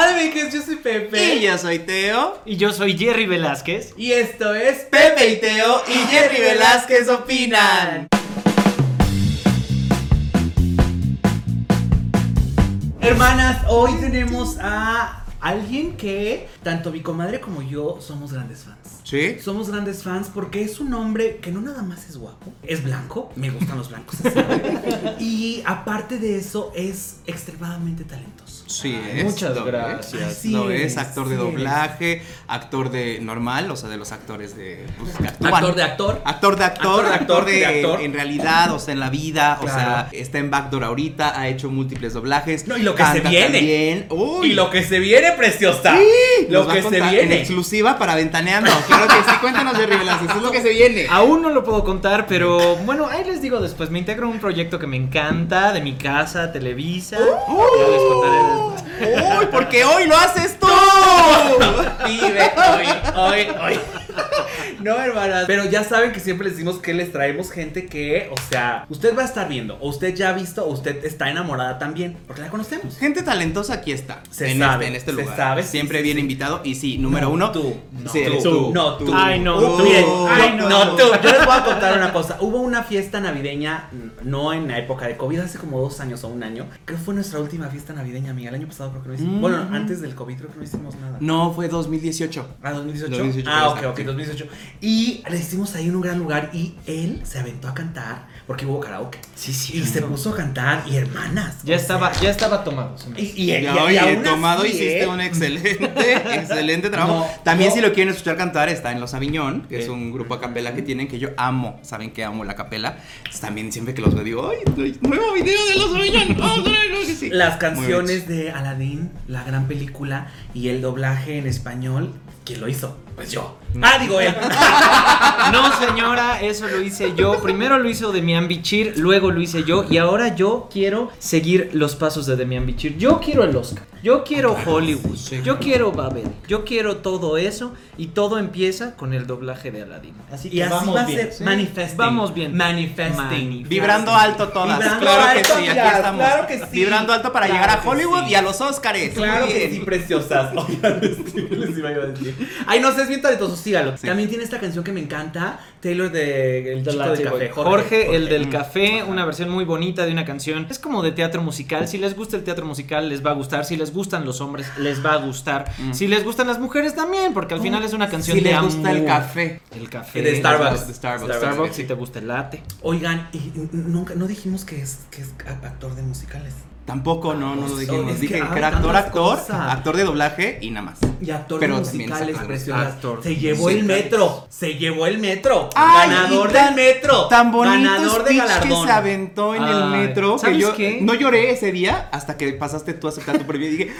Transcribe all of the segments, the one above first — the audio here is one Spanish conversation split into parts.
Hola amigos, yo soy Pepe. Y yo soy Teo. Y yo soy Jerry Velázquez. Y esto es Pepe y Teo y Jerry Velázquez opinan. Hermanas, hoy tenemos a alguien que tanto mi comadre como yo somos grandes fans. ¿Sí? Somos grandes fans porque es un hombre que no nada más es guapo, es blanco, me gustan los blancos. y aparte de eso, es extremadamente talentoso. Sí, Ay, es. muchas lo gracias. es, Así lo es, es, actor sí de es. doblaje, actor de normal, o sea, de los actores de. pues, actúan. Actor de actor. Actor de actor, Actor de actor, de, de actor. en realidad, o sea, en la vida, o sea, está en Backdoor ahorita, ha hecho múltiples doblajes. No, y lo que se viene. también. Uy, Y lo que se viene, preciosa. Nos lo que se contar En viene. exclusiva para Ventaneando. Claro que sí, cuéntanos de Velázquez, eso es lo que se viene. Aún no lo puedo contar, pero bueno, ahí les digo después. Me integro a un proyecto que me encanta, de mi casa, Televisa. Ya les contaré. ¡Uy! Porque hoy lo haces tú. Vive hoy, hoy, hoy. No, hermanas. Pero ya saben que siempre les decimos que les traemos gente que, o sea, usted va a estar viendo, o usted ya ha visto, o usted está enamorada también, porque la conocemos. Gente talentosa aquí está. Se en sabe, este, en este se lugar. sabe, sí, Siempre sí, bien sí. invitado. Y sí, número No, uno. tú. No, sí, tú. tú. No, tú. Ay, no, Uh, tú. bien. Ay, no, no. no, tú. Yo les voy a contar una cosa. Hubo una fiesta navideña, no en la época de COVID, hace como dos años o un año. Creo que fue nuestra última fiesta navideña, amiga. El año pasado creo que no hicimos. Mm. Bueno, antes del COVID creo que no hicimos nada. No, fue 2018. Ah, 2018. 2018, ah, ok, ok, 2018. Y le hicimos ahí en un gran lugar y él se aventó a cantar porque hubo karaoke. Sí, sí. Y se puso a cantar y hermanas. Ya estaba, sea, ya estaba tomado. Y, y, y- Ya, y oye, tomado así, hiciste ¿eh? un excelente, excelente trabajo. No, También no. si lo quieren escuchar cantar, está en Los Aviñón, que es Eh. un grupo a capela que tienen, que yo amo, saben que amo la capela. También siempre que los veo digo, ¡ay, nuevo video de Los Aviñón! ¡Vamos a verlo, que sí! Las canciones de Aladdin, la gran película, y el doblaje en español, ¿quién lo hizo? Pues yo. Ah, digo él. No, señora, eso lo hice yo. Primero lo hizo Demian Bichir, luego lo hice yo. Y ahora yo quiero seguir los pasos de Demian Bichir. Yo quiero el Oscar. Yo quiero Hollywood. sí. Yo quiero Babel. Yo quiero todo eso. Y todo empieza con el doblaje de Aladdin. Así que Y así vamos va a bien. ser Sí. manifesting. Vamos bien. Manifesting. Mani- Vibrando alto todas, Vibrando claro que sí, aquí claro, estamos. claro que sí. Vibrando alto para Claro llegar a Hollywood sí. y a los Oscars. Claro que sí, preciosas. Les iba a decir. Ay, no sé, es bien talentoso, sígalo. Sí. También tiene esta canción que me encanta, Taylor de El Chico del. Café. Jorge, el del Mm. café, una versión muy bonita de una canción. Es como de teatro musical. Si les gusta el teatro musical, les va a gustar. Si les gustan los hombres, les va a gustar. Mm. Si les gustan las mujeres, también, porque al final es una canción Si de les gusta el amor. café. El café. De Starbucks. De Starbucks. Starbucks, si te gusta el latte. Oigan, y nunca, no dijimos que es, que es actor de musicales. Tampoco, no, no lo Oh, dijimos. es que Dije que, era actor, actor, cosas. actor de doblaje y nada más. Y actor Pero preciosas. actor. Se llevó el metro. Se llevó el metro. Ay, ganador tan- del metro. Tan bonito Ganador de galardón. que se aventó en el metro que ¿sabes yo qué? no lloré ese día hasta que pasaste tú a aceptar tu premio y dije,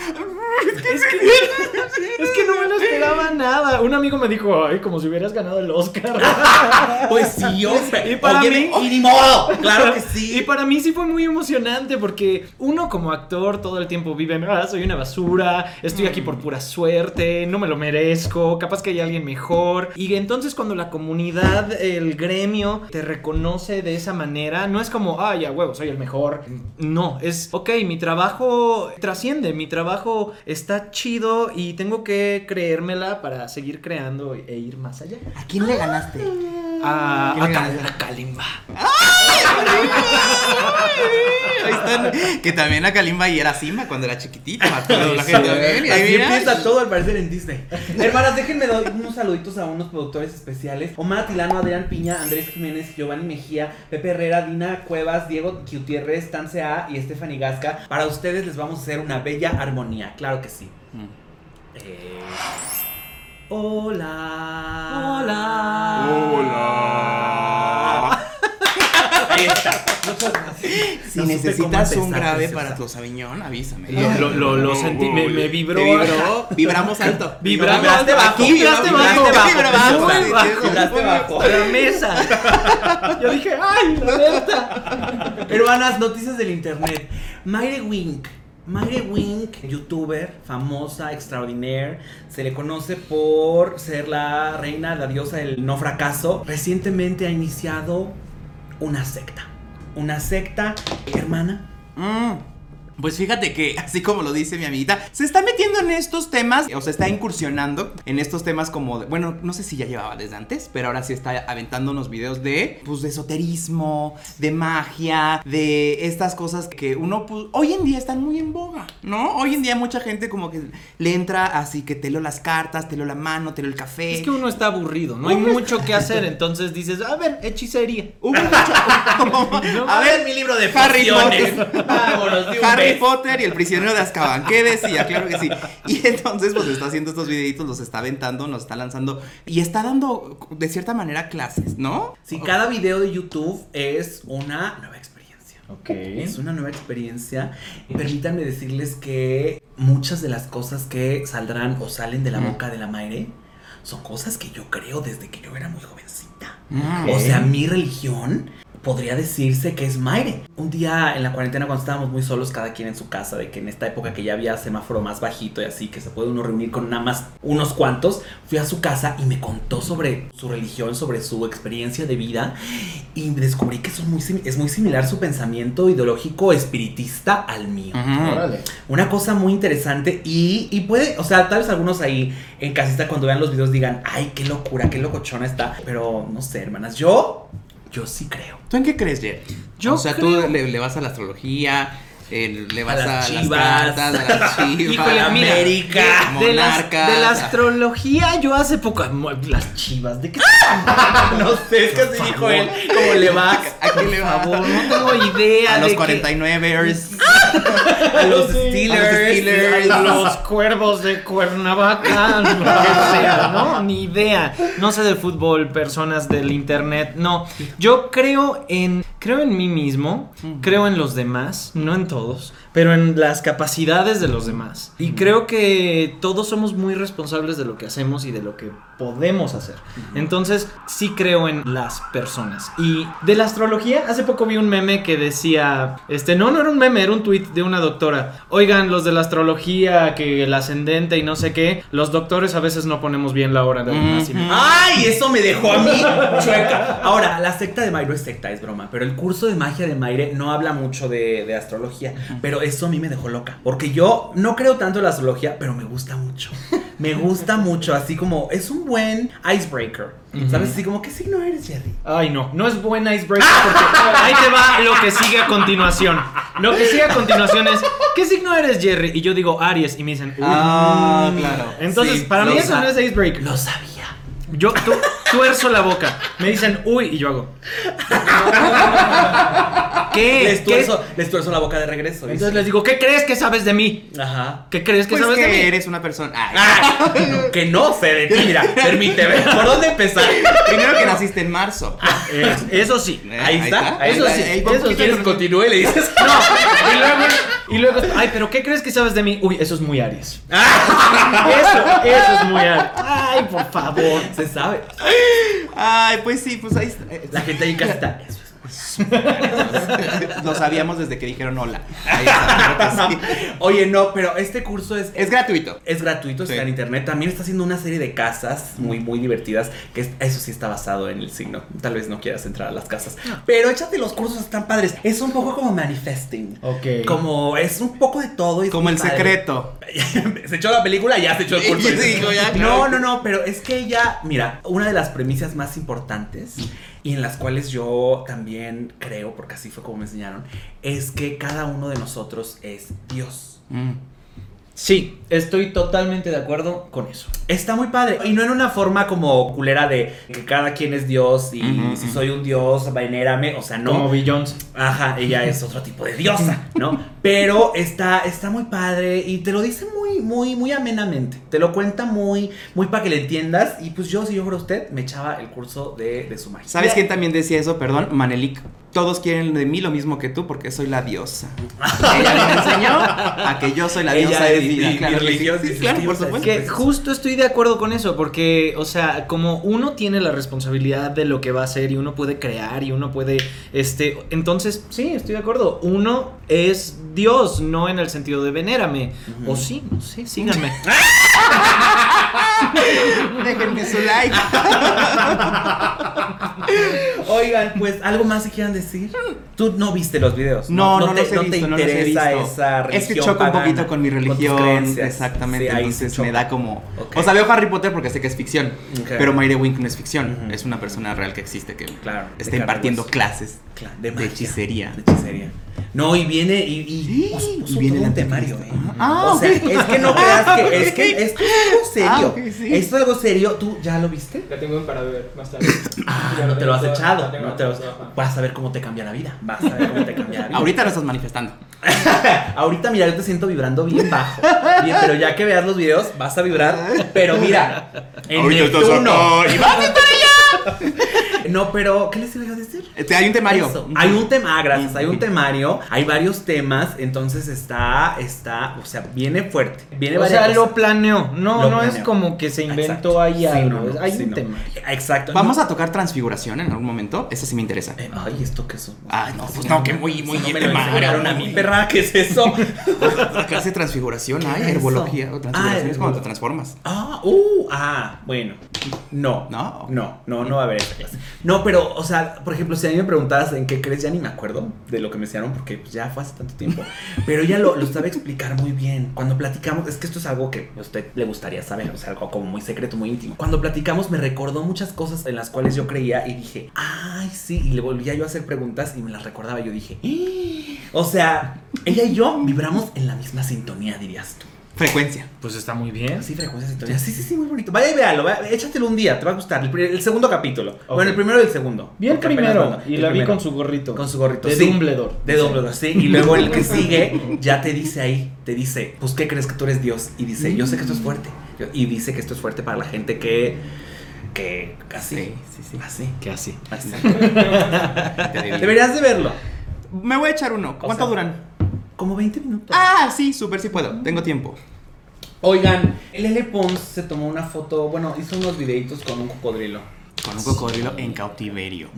Es que no me lo esperaba nada. Un amigo me dijo, ay, como si hubieras ganado el Oscar. Pues sí, hombre. Y para Oye, mí- Y ni modo. Claro que sí. Y para mí sí fue muy emocionante porque uno como actor todo el tiempo vive ah, soy una basura, estoy aquí por pura suerte, no me lo merezco, capaz que hay alguien mejor. Y entonces cuando la comunidad, el gremio te reconoce de esa manera, no es como, ah, ya huevo, soy el mejor. No, es, ok, mi trabajo trasciende, mi trabajo está chido y tengo que creérmela para seguir creando e ir más allá. ¿a quién le ganaste? A, ¿Quién a, Kal- ganaste? a Kalimba. Ahí están. Que también a Kalimba y era Simba cuando era chiquitito. ahí mira. empieza todo al parecer en Disney. Hermanas, déjenme dar unos saluditos a unos productores especiales. Omar Tilano, Adrián Piña, Andrés Jiménez, Giovanni Mejía, Pepe Herrera, Dina Cuevas, Diego Gutiérrez, Tance A y Stephanie Gasca. Para ustedes les vamos a hacer una bella armonía, claro que sí. Mm. Eh, Hola. Hola. Hola. Ahí está. Si No necesitas un grave para tu Sauvignon, avísame. Lo, lo, lo, lo sentí, me, me vibró. ¿Te vibró? Vibramos alto. Vibramos Vibraste alto. bajo, Aquí vibraste bajo. Vibraste bajo. vibraste bajo. A la mesa. Yo dije, ay, la. Hermanas, noticias del internet. Mayre Wink. Mayre Wink, youtuber, famosa, extraordinaire, se le conoce por ser la reina, la diosa del no fracaso. Recientemente ha iniciado una secta. Una secta, hermana. Mm. Pues fíjate que, así como lo dice mi amiguita, se está metiendo en estos temas, o se está incursionando en estos temas como, de- bueno, no sé si ya llevaba desde antes, pero ahora sí está aventando unos videos de, pues, de esoterismo, de magia, de estas cosas que uno, pues, hoy en día están muy en boga, ¿no? Hoy en día mucha gente como que le entra así que te leo las cartas, te leo la mano, te leo el café. Es que uno está aburrido, no hay mucho que hacer, entonces dices, a ver, hechicería. Hubo mucho- a ver, mi libro de Harry pociones. Potter. Vámonos, de un Harry beso. Potter y el prisionero de Azkaban. ¿Qué decía? Claro que sí. Y entonces, pues está haciendo estos videitos, los está aventando, nos está lanzando y está dando, de cierta manera, clases, ¿no? Sí, cada video de YouTube es una nueva experiencia. Ok. Es una nueva experiencia. Permítanme decirles que muchas de las cosas que saldrán o salen de la Mm. boca de la Mayre son cosas que yo creo desde que yo era muy jovencita. Mm. O sea, mi religión podría decirse que es Mayre. Un día en la cuarentena cuando estábamos muy solos, cada quien en su casa, de que en esta época que ya había semáforo más bajito y así, que se puede uno reunir con nada más unos cuantos, fui a su casa y me contó sobre su religión, sobre su experiencia de vida y descubrí que son muy sim- es muy similar su pensamiento ideológico espiritista al mío. Una cosa muy interesante y, y puede, o sea, tal vez algunos ahí en casita cuando vean los videos digan, ay, qué locura, qué locochona está. Pero no sé, hermanas, yo, yo sí creo. ¿Tú en qué crees, Jerry? Yo o sea, creo- tú le, le vas a la astrología, eh, le vas a, las chivas. cartas, a las chivas, Híjole, a mira, América, de, de las- monarcas, de la a- astrología, yo hace poco. Las chivas, ¿de qué no sé, es que así dijo él, como le va ¿A qué le Por va? favor, no tengo idea. A los de 49ers. a los. Steelers. A los Steelers. A los cuervos de Cuernavaca, que sea, ¿no? Ni idea. No sé de fútbol, personas del internet, no. Yo creo en, creo en mí mismo, creo en los demás, no en todos, pero en las capacidades de los demás. Y creo que todos somos muy responsables de lo que hacemos y de lo que podemos hacer. Entonces, sí creo en las personas. Y de la astrología, hace poco vi un meme que decía, este, no, no era un meme, era un tweet de una doctora. Oigan, los de la astrología, que el ascendente y no sé qué, los doctores a veces no ponemos bien la hora Ujú. nacimiento. ¡Ay! Eso me dejó a mí chueca. Ahora, la secta de Mayre es secta, es broma. Pero el curso de magia de Mayre no habla mucho de, de astrología. Pero eso a mí me dejó loca. Porque yo no creo tanto en la astrología, pero me gusta mucho. Me gusta mucho. Así como es un buen icebreaker. ¿Sabes? Así como, ¿qué signo eres, Jerry? Ay, no, no es buen icebreaker porque ahí te va lo que sigue a continuación. Lo que sigue a continuación es, ¿qué signo eres, Jerry? Y yo digo Aries y me dicen, uy. Ah, claro. Entonces, Sí, para lo mí eso sa- no es icebreaker. Lo sabía. Yo tu- tuerzo la boca. Me dicen, uy, y yo hago. ¿Qué? Les ¿Qué? tuerzo, les tuerzo la boca de regreso. dice. Entonces les digo, ¿qué crees que sabes de mí? Ajá. ¿Qué crees que Pues sabes de mí? que eres una persona. Ay, Ah, que no sé de ti. Mira, permíteme. ¿Por dónde empezar? Primero que naciste en marzo. Es- eso sí. Ahí está, ahí eso está. sí, Ahí eso sí. poquito ¿Quieres con- continúe? Le dices. No, y luego, y luego, ay, pero ¿qué crees que sabes de mí? Uy, eso es muy Aries. Eso, eso es muy Aries. Ay, por favor. se sabe. Ay, pues sí, pues ahí está. La gente ahí en casa está. Eso es. Lo sabíamos desde que dijeron hola. Ahí está, creo que sí. Oye, no, pero este curso es, Es gratuito. es gratuito, está en internet. También está haciendo una serie de casas muy, muy divertidas. Que es- eso sí está basado en el signo. Tal vez no quieras entrar a las casas. Pero échate los cursos, están padres. Es un poco como manifesting. Ok. Como es un poco de todo. y Como el padre. secreto. se echó la película y ya se echó el curso. Sí, no, claro. no, no, pero es que ella, mira, una de las premisas más importantes y en las cuales yo también creo, porque así fue como me enseñaron, es que cada uno de nosotros es Dios. Mm. Sí, estoy totalmente de acuerdo con eso. Está muy padre. Y no en una forma como culera de que cada quien es Dios y si soy un Dios, venérame. O sea, no. Como Beyoncé. Ajá, ella es otro tipo de diosa, ¿no? Pero está, está muy padre y te lo dice muy, muy, muy amenamente. Te lo cuenta muy, muy para que le entiendas. Y pues yo, si yo fuera usted, me echaba el curso de, de su magia. ¿Sabes quién también decía eso? Perdón, Manelik. Todos quieren de mí lo mismo que tú porque soy la diosa. Ella me enseñó a que yo soy la Ella diosa de es mi vida. Claro, que sí. religión, Sí, dices, claro, ¿qué por ibas a supuesto. Que justo estoy de acuerdo con eso, porque, o sea, como uno tiene la responsabilidad de lo que va a hacer y uno puede crear y uno puede, este, entonces, sí, estoy de acuerdo. Uno es Dios, no en el sentido de venérame. O sí, no sé, síganme. Déjenme su like. Oigan, pues algo más que quieran decir. Tú no viste los videos. No, no, te, los he no visto, te no los he interesa visto. esa religión. Es que choca un poquito con mi religión. exactamente. Sí, entonces me da como. Ok. O sea, veo Harry Potter porque sé que es ficción. Pero Mayre Wink no es ficción. Es una persona real que existe que Claro, está impartiendo clases Claro, de, hechicería. De hechicería. No, y viene y, y Sí, puso- y puso viene el temario, ¿eh? Ah, o sea, es que no creas que es que esto es algo serio. Ah, sí. Esto es algo serio. ¿Tú ya lo viste? La tengo para ver más tarde. Ah, Ya no te lo has echado. No te lo-. Vas a ver cómo te cambia la vida. Vas a ver cómo te cambia la vida. Ahorita lo estás manifestando. Ahorita, mira, yo te siento vibrando bien bajo. Bien, pero ya que veas los videos, vas a vibrar. Pero mira, en Ahorita estás Neptuno. acá y vas No, pero, ¿qué les iba a decir? Este, hay un temario. Eso. Hay un tema, ah, gracias, hay un temario, hay varios temas, entonces está, está, o sea, viene fuerte, viene O sea, lo planeó. No, Lo no es como que se inventó Exacto. ahí Sí, algo. no, no, hay sí, un no. tema. Exacto. Vamos No. a tocar transfiguración en algún momento. Eso sí me interesa. Eh, ay, ¿esto qué es? Ay, no, pues no, que muy, muy no me bien lo a mí, perra, ¿qué es eso? Clase de transfiguración hay, ¿Qué es herbología. eso? O transfiguración Ah, es cuando te transformas. Ah, uh, ah, bueno. No. No. No, no, no va a haber esa clase. No, pero, o sea, por ejemplo, si a mí me preguntabas en qué crees, ya ni me acuerdo de lo que me enseñaron porque pues, ya fue hace tanto tiempo. Pero ella lo, lo sabe explicar muy bien. Cuando platicamos, es que esto es algo que a usted le gustaría saber, o sea, algo como muy secreto, muy íntimo. Cuando platicamos me recordó muchas cosas en las cuales yo creía y dije, ay, sí, y le volvía yo a hacer preguntas y me las recordaba. Yo dije, "Ah". o sea, ella y yo vibramos en la misma sintonía, dirías tú. Frecuencia. Pues está muy bien. Sí, frecuencia. Sí, sí, sí, muy bonito. Vaya y véalo, vaya, échatelo un día, te va a gustar. El, segundo capítulo. Bueno, el primero y el segundo. Vi el primero y el la vi con su gorrito. Con su gorrito. De sí. Dumbledore. De Dumbledore, sí. Y luego el que sigue ya te dice ahí, te dice, pues, ¿qué crees que tú eres Dios? Y dice, yo sé que esto es fuerte. Y dice que esto es fuerte para la gente que, que, así, Sí, sí, sí. así, Que así. así. Deberías de verlo. Me voy a echar uno. ¿Cuánto sea, duran? Como 20 minutos. Ah, sí, súper, sí puedo. Tengo tiempo. Oigan, Lele Pons se tomó una foto, bueno, hizo unos videitos con un cocodrilo. Con un cocodrilo en cautiverio.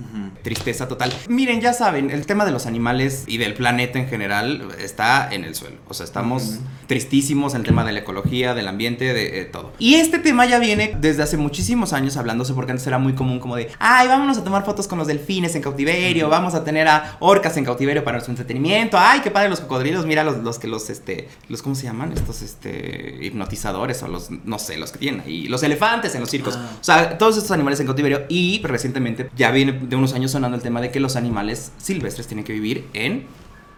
Tristeza total. Miren, ya saben, el tema de los animales y del planeta en general está en el suelo. O sea, estamos tristísimos en el tema de la ecología, del ambiente, de eh, todo. Y este tema ya viene desde hace muchísimos años hablándose porque antes era muy común como de, ay, vámonos a tomar fotos con los delfines en cautiverio, vamos a tener a orcas en cautiverio para nuestro entretenimiento. Ay, qué padre los cocodrilos, mira los, los que los, este, los, ¿cómo se llaman? Estos, este, hipnotizadores o los, no sé, los que tienen ahí. Los elefantes en los circos. Ah. O sea, todos estos animales en cautiverio y recientemente ya viene de unos años sonando el tema de que los animales silvestres tienen que vivir en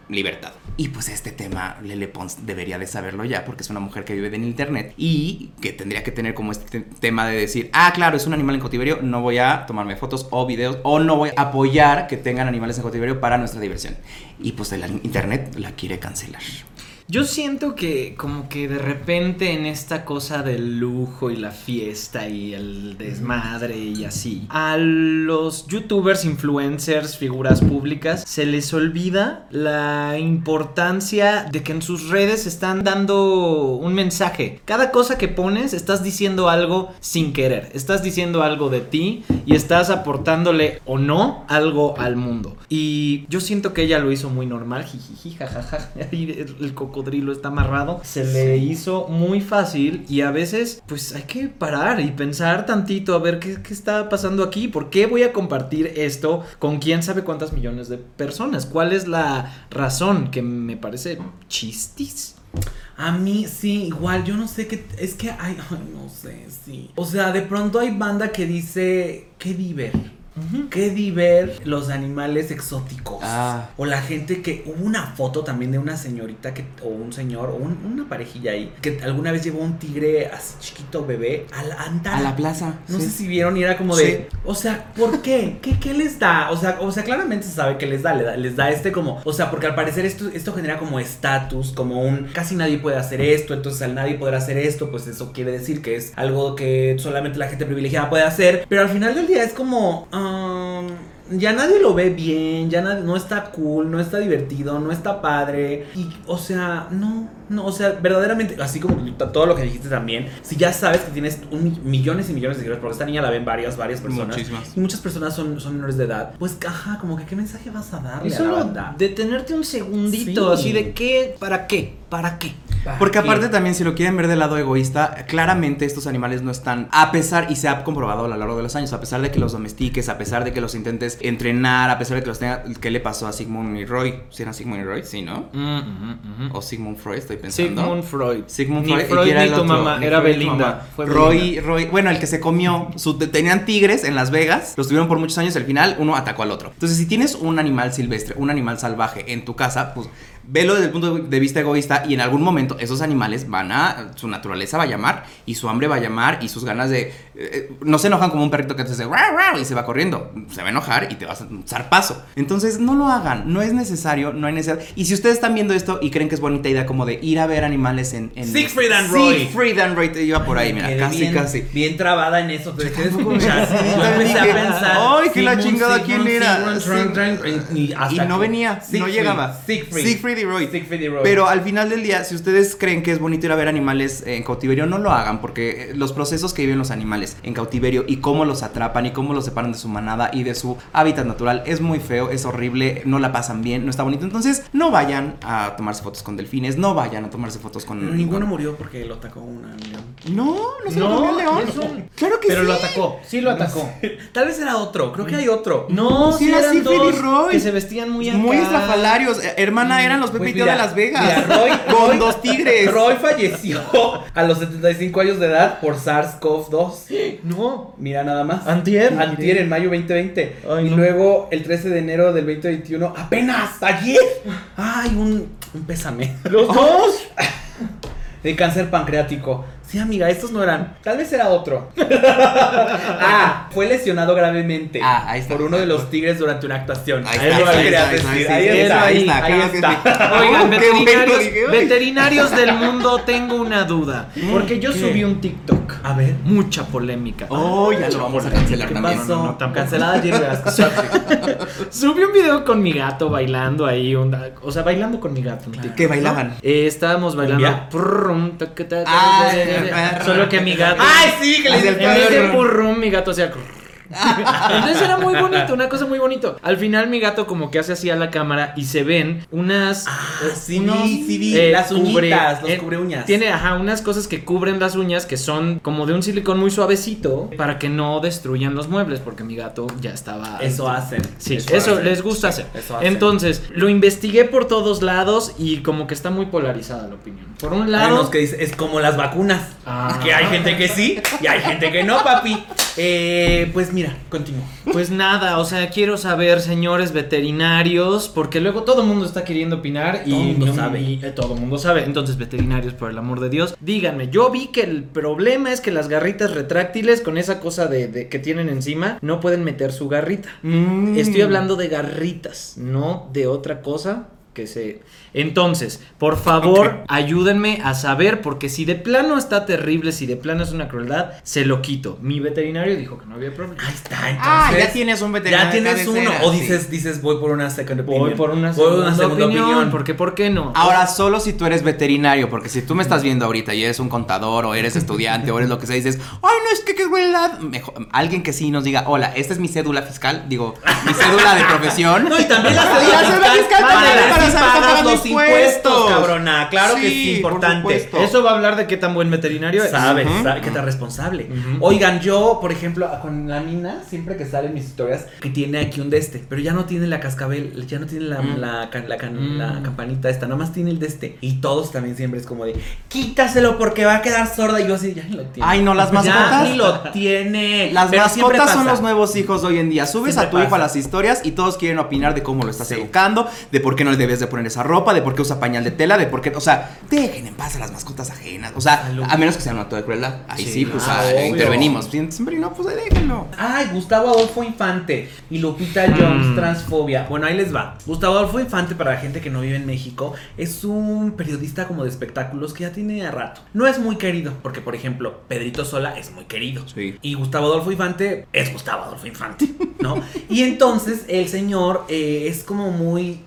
libertad. Y pues este tema Lele Pons debería de saberlo ya porque es una mujer que vive en internet y que tendría que tener como este te- tema de decir, ah, claro, es un animal en cautiverio, no voy a tomarme fotos o videos o no voy a apoyar que tengan animales en cautiverio para nuestra diversión. Y pues el internet la quiere cancelar. Yo siento que como que de repente en esta cosa del lujo y la fiesta y el desmadre y así, a los youtubers, influencers, figuras públicas, se les olvida la importancia de que en sus redes están dando un mensaje. Cada cosa que pones estás diciendo algo sin querer, estás diciendo algo de ti y estás aportándole o no algo al mundo. Y yo siento que ella lo hizo muy normal, jijiji, jajaja. cocodrilo está amarrado. Se le hizo muy fácil y a veces pues hay que parar y pensar tantito a ver qué, qué está pasando aquí. ¿Por qué voy a compartir esto con quién sabe cuántas millones de personas? ¿Cuál es la razón que me parece chistis? A mí sí, igual, yo no sé qué. Es que hay. Ay, no sé, sí. O sea, de pronto hay banda que dice. ¿Qué diver? ¿Qué diver los animales exóticos? Ah. O la gente que. Hubo una foto también de una señorita que. O un señor, o un- una parejilla ahí. Que alguna vez llevó un tigre así chiquito bebé a la Antara. A la plaza. No sí. sé si vieron y era como de, o sea, ¿por qué? ¿Qué, qué les da? O sea, o sea, claramente se sabe que les da, les da, les da este como, o sea, porque al parecer esto, esto genera como estatus, como un, casi nadie puede hacer esto, entonces al nadie poder hacer esto, pues eso quiere decir que es algo que solamente la gente privilegiada puede hacer, pero al final del día es como, um, ya nadie lo ve bien, ya nadie, no está cool, no está divertido, no está padre. Y, o sea, no, no, o sea, verdaderamente, así como todo lo que dijiste también, si ya sabes que tienes un millones y millones de seguidores, porque esta niña la ven varias, varias personas. Muchísimas. Y muchas personas son, son menores de edad. Pues, ajá, como que qué mensaje vas a darle Y a la solo banda. detenerte un segundito, Sí. así de qué, para qué. ¿Para qué? Porque ¿Para aparte qué? también si lo quieren ver del lado egoísta, claramente estos animales no están, a pesar, y se ha comprobado a lo largo de los años, a pesar de que los domestiques, a pesar de que los intentes entrenar, a pesar de que los tenga, ¿qué le pasó a Sigmund y Roy? ¿Sí era Sigmund y Roy? Sí, ¿no? Mm. O Sigmund Freud, estoy pensando. Sigmund Freud. Sigmund Ni Freud, ¿y Freud era ni el tu otro? mamá, Ni era Freud ni Belinda. Fue Roy, Belinda. Roy, bueno, el que se comió, su- tenían tigres en Las Vegas, los tuvieron por muchos años, al final uno atacó al otro. Entonces, si tienes un animal silvestre, un animal salvaje en tu casa, pues velo desde el punto de vista egoísta y en algún momento esos animales van a, su naturaleza va a llamar y su hambre va a llamar y sus ganas de, eh, no se enojan como un perrito que te dice y se va corriendo, se va a enojar y te vas a dar paso. Entonces, no lo hagan, no es necesario, no hay necesidad. Y si ustedes están viendo esto y creen que es bonita idea como de ir a ver animales en... en Siegfried and Roy. Siegfried and Roy te iba por ahí, mira, casi, bien, casi. Bien trabada en eso, te quedé como ya, Sí, yo empecé a pensar. "Ay, que la chingada, ¿quién era?" Y, no venía, no llegaba. Siegfried. Siegfried y Roy. Siegfried y Roy. Pero al final del día, si ustedes creen que es bonito ir a ver animales en cautiverio, no lo hagan, porque eh, los procesos que viven los animales en cautiverio y cómo los atrapan y cómo los separan de su manada y de su hábitat natural es muy feo, es horrible, no la pasan bien, no está bonito. Entonces, no vayan a tomarse fotos con delfines, no vayan a tomarse fotos con. Ninguno con- murió porque lo atacó un león. No, no se lo No, comió el león. un- Claro que Pero sí. lo atacó, sí lo atacó. Tal vez era otro, creo que hay otro. No, Sí sí era eran y dos Roy. que se vestían muy acá. Muy estrafalarios. Eh, Hermana, eran los Pepe Pues y Teo mira, de Las Vegas. mira, Roy- con Roy- dos tigres. Roy falleció a los 75 años de edad por SARS-CoV-2. No. Mira nada más. Antier. Antier en mayo 2020. Ay, y no. luego el 13 de enero del 2021, apenas ayer. Ay, un, un pésame. Los dos. De cáncer pancreático. Sí, amiga, estos no eran. Tal vez era otro. ah, fue lesionado gravemente. Ah, ahí está. Por uno de los tigres durante una actuación. Ahí está, ahí está, ahí está, Ahí está, ahí. Oigan, veterinarios, del mundo, tengo una duda. Porque yo ¿Qué? subí un TikTok. A ver. Mucha polémica. Oh, ya lo vamos a cancelar ¿Qué también. pasó? no, no. Cancelada. Subí un video con mi gato bailando ahí. o sea, bailando con mi gato. ¿Qué bailaban? Eh, estábamos bailando. Ah. Solo que mi gato. Ay, sí, que le En vez de purrum, mi gato hacía. Entonces era muy bonito, una cosa muy bonito. Al final mi gato como que hace así a la cámara y se ven unas Ah, eh, sí unos, sí vi. eh, las uñitas, los eh, cubre uñas. Tiene, ajá, unas cosas que cubren las uñas que son como de un silicón muy suavecito para que no destruyan los muebles porque mi gato ya estaba Eso hacen. Sí, eso, hacen. les gusta hacer. Eso hacen. Entonces, lo investigué por todos lados y como que está muy polarizada la opinión. Por un Hay lado, unos que dicen, es como las vacunas. Ah. Que hay gente que sí y hay gente que no, papi. Eh, pues mira, continúo. Pues nada, o sea, quiero saber, señores veterinarios, porque luego todo el mundo está queriendo opinar y Todo mundo no- sabe. y, eh, todo el mundo sabe. Entonces, veterinarios, por el amor de Dios, díganme. Yo vi que el problema es que las garritas retráctiles con esa cosa de, de- que tienen encima no pueden meter su garrita. Mm. Estoy hablando de garritas, no de otra cosa que se... Entonces, por favor, ayúdenme a saber, porque si de plano está terrible, si de plano es una crueldad, se lo quito. Mi veterinario dijo que no había problema. Ahí está, entonces. Ah, ya tienes un veterinario. Ya tienes uno. O sí. dices, dices, voy por una second opinion. Voy por una Voy segunda, segunda opinión, porque ¿por qué no? Ahora, solo si tú eres veterinario, porque si tú me estás viendo ahorita y eres un contador o eres estudiante o eres lo que sea, dices, ay, no, es que qué crueldad. Mejor, alguien que sí nos diga, hola, esta es mi cédula fiscal, digo, mi cédula de profesión. No, y también la cédula fiscal si pagas los impuestos, cabrona. Claro que sí, por importante. Eso va a hablar de qué tan buen veterinario es. Sabes, Ujú. sabes que te responsable. Ujú. Oigan, yo, por ejemplo, con la mina, siempre que salen mis historias, que tiene aquí un deste, pero ya no tiene la cascabel, ya no tiene la, Mm. la, ca- la can- Mm. la campanita esta, nada más tiene el deste. Y todos también siempre es como de, quítaselo porque va a quedar sorda. Y yo así, ya ni lo tiene. Ay, no, las Ya mascotas. ni lo tiene. Las Pero mascotas son los nuevos hijos de hoy en día. Subes Siempre a tu hijo a las historias y todos quieren opinar de cómo lo estás Sí. educando, de por qué no le debes de poner esa ropa, de por qué usa pañal de tela, de por qué, o sea, dejen en paz a las mascotas ajenas. O sea, Salud. a menos que sea un acto de crueldad. Ahí Sí, sí, pues ah, ah, intervenimos. Siempre no, pues déjenlo. Ay, Gustavo Adolfo Infante y Lupita Jones, Mm. transfobia. Bueno, ahí les va. Gustavo Adolfo Infante, para la gente que no vive en México, es un periodista como de espectáculos que ya tiene a rato. No es muy querido, porque por ejemplo, Pedrito Sola es muy querido. Sí. Y Gustavo Adolfo Infante es Gustavo Adolfo Infante, ¿no? y entonces el señor eh, es como muy...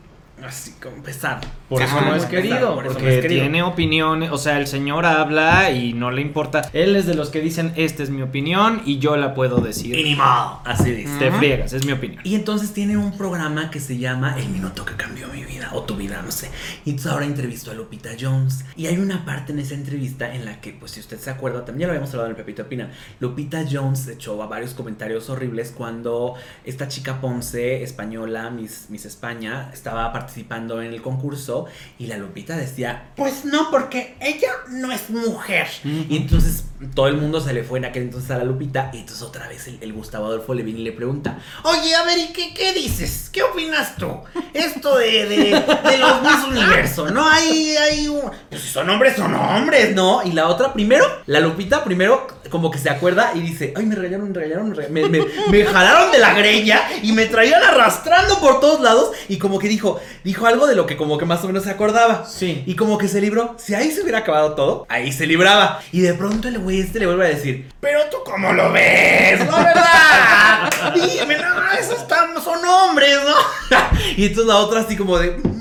Así como pesado. Por eso no es querido, porque tiene opiniones, o sea, el señor habla y no le importa. Él es de los que dicen, esta es mi opinión y yo la puedo decir. Y así dice. Te friegas, es mi opinión. Y entonces tiene un programa que se llama El Minuto que cambió mi vida o tu vida, no sé. Y entonces ahora entrevistó a Lupita Jones. Y hay una parte en esa entrevista en la que, pues si usted se acuerda, también ya lo habíamos hablado en el Pepito Opina, Lupita Jones echó a varios comentarios horribles cuando esta chica Ponce, española, Miss, Miss España, estaba participando en el concurso y la Lupita decía, pues no, porque ella no es mujer. Y entonces todo el mundo se le fue en aquel entonces a la Lupita y entonces otra vez el, el Gustavo Adolfo le viene y le pregunta, oye, a ver, ¿y qué, qué dices? ¿Qué opinas tú? Esto de, de, de los Miss Universo, ¿no? Hay, hay un... Pues si son hombres, son hombres, ¿no? Y la otra, primero, la Lupita primero como que se acuerda y dice, ay, me regañaron, me regañaron, me, re- me, me- me jalaron de la greña y me traían arrastrando por todos lados y como que dijo, dijo algo de lo que como que más o menos se acordaba. Sí. Y como que se libró. Si ahí se hubiera acabado todo, ahí se libraba. Y de pronto el güey este le vuelve a decir, pero tú cómo lo ves, ¿no verdad? Dime, no, esos están, son hombres, ¿no? y entonces la otra así como de, "Mm,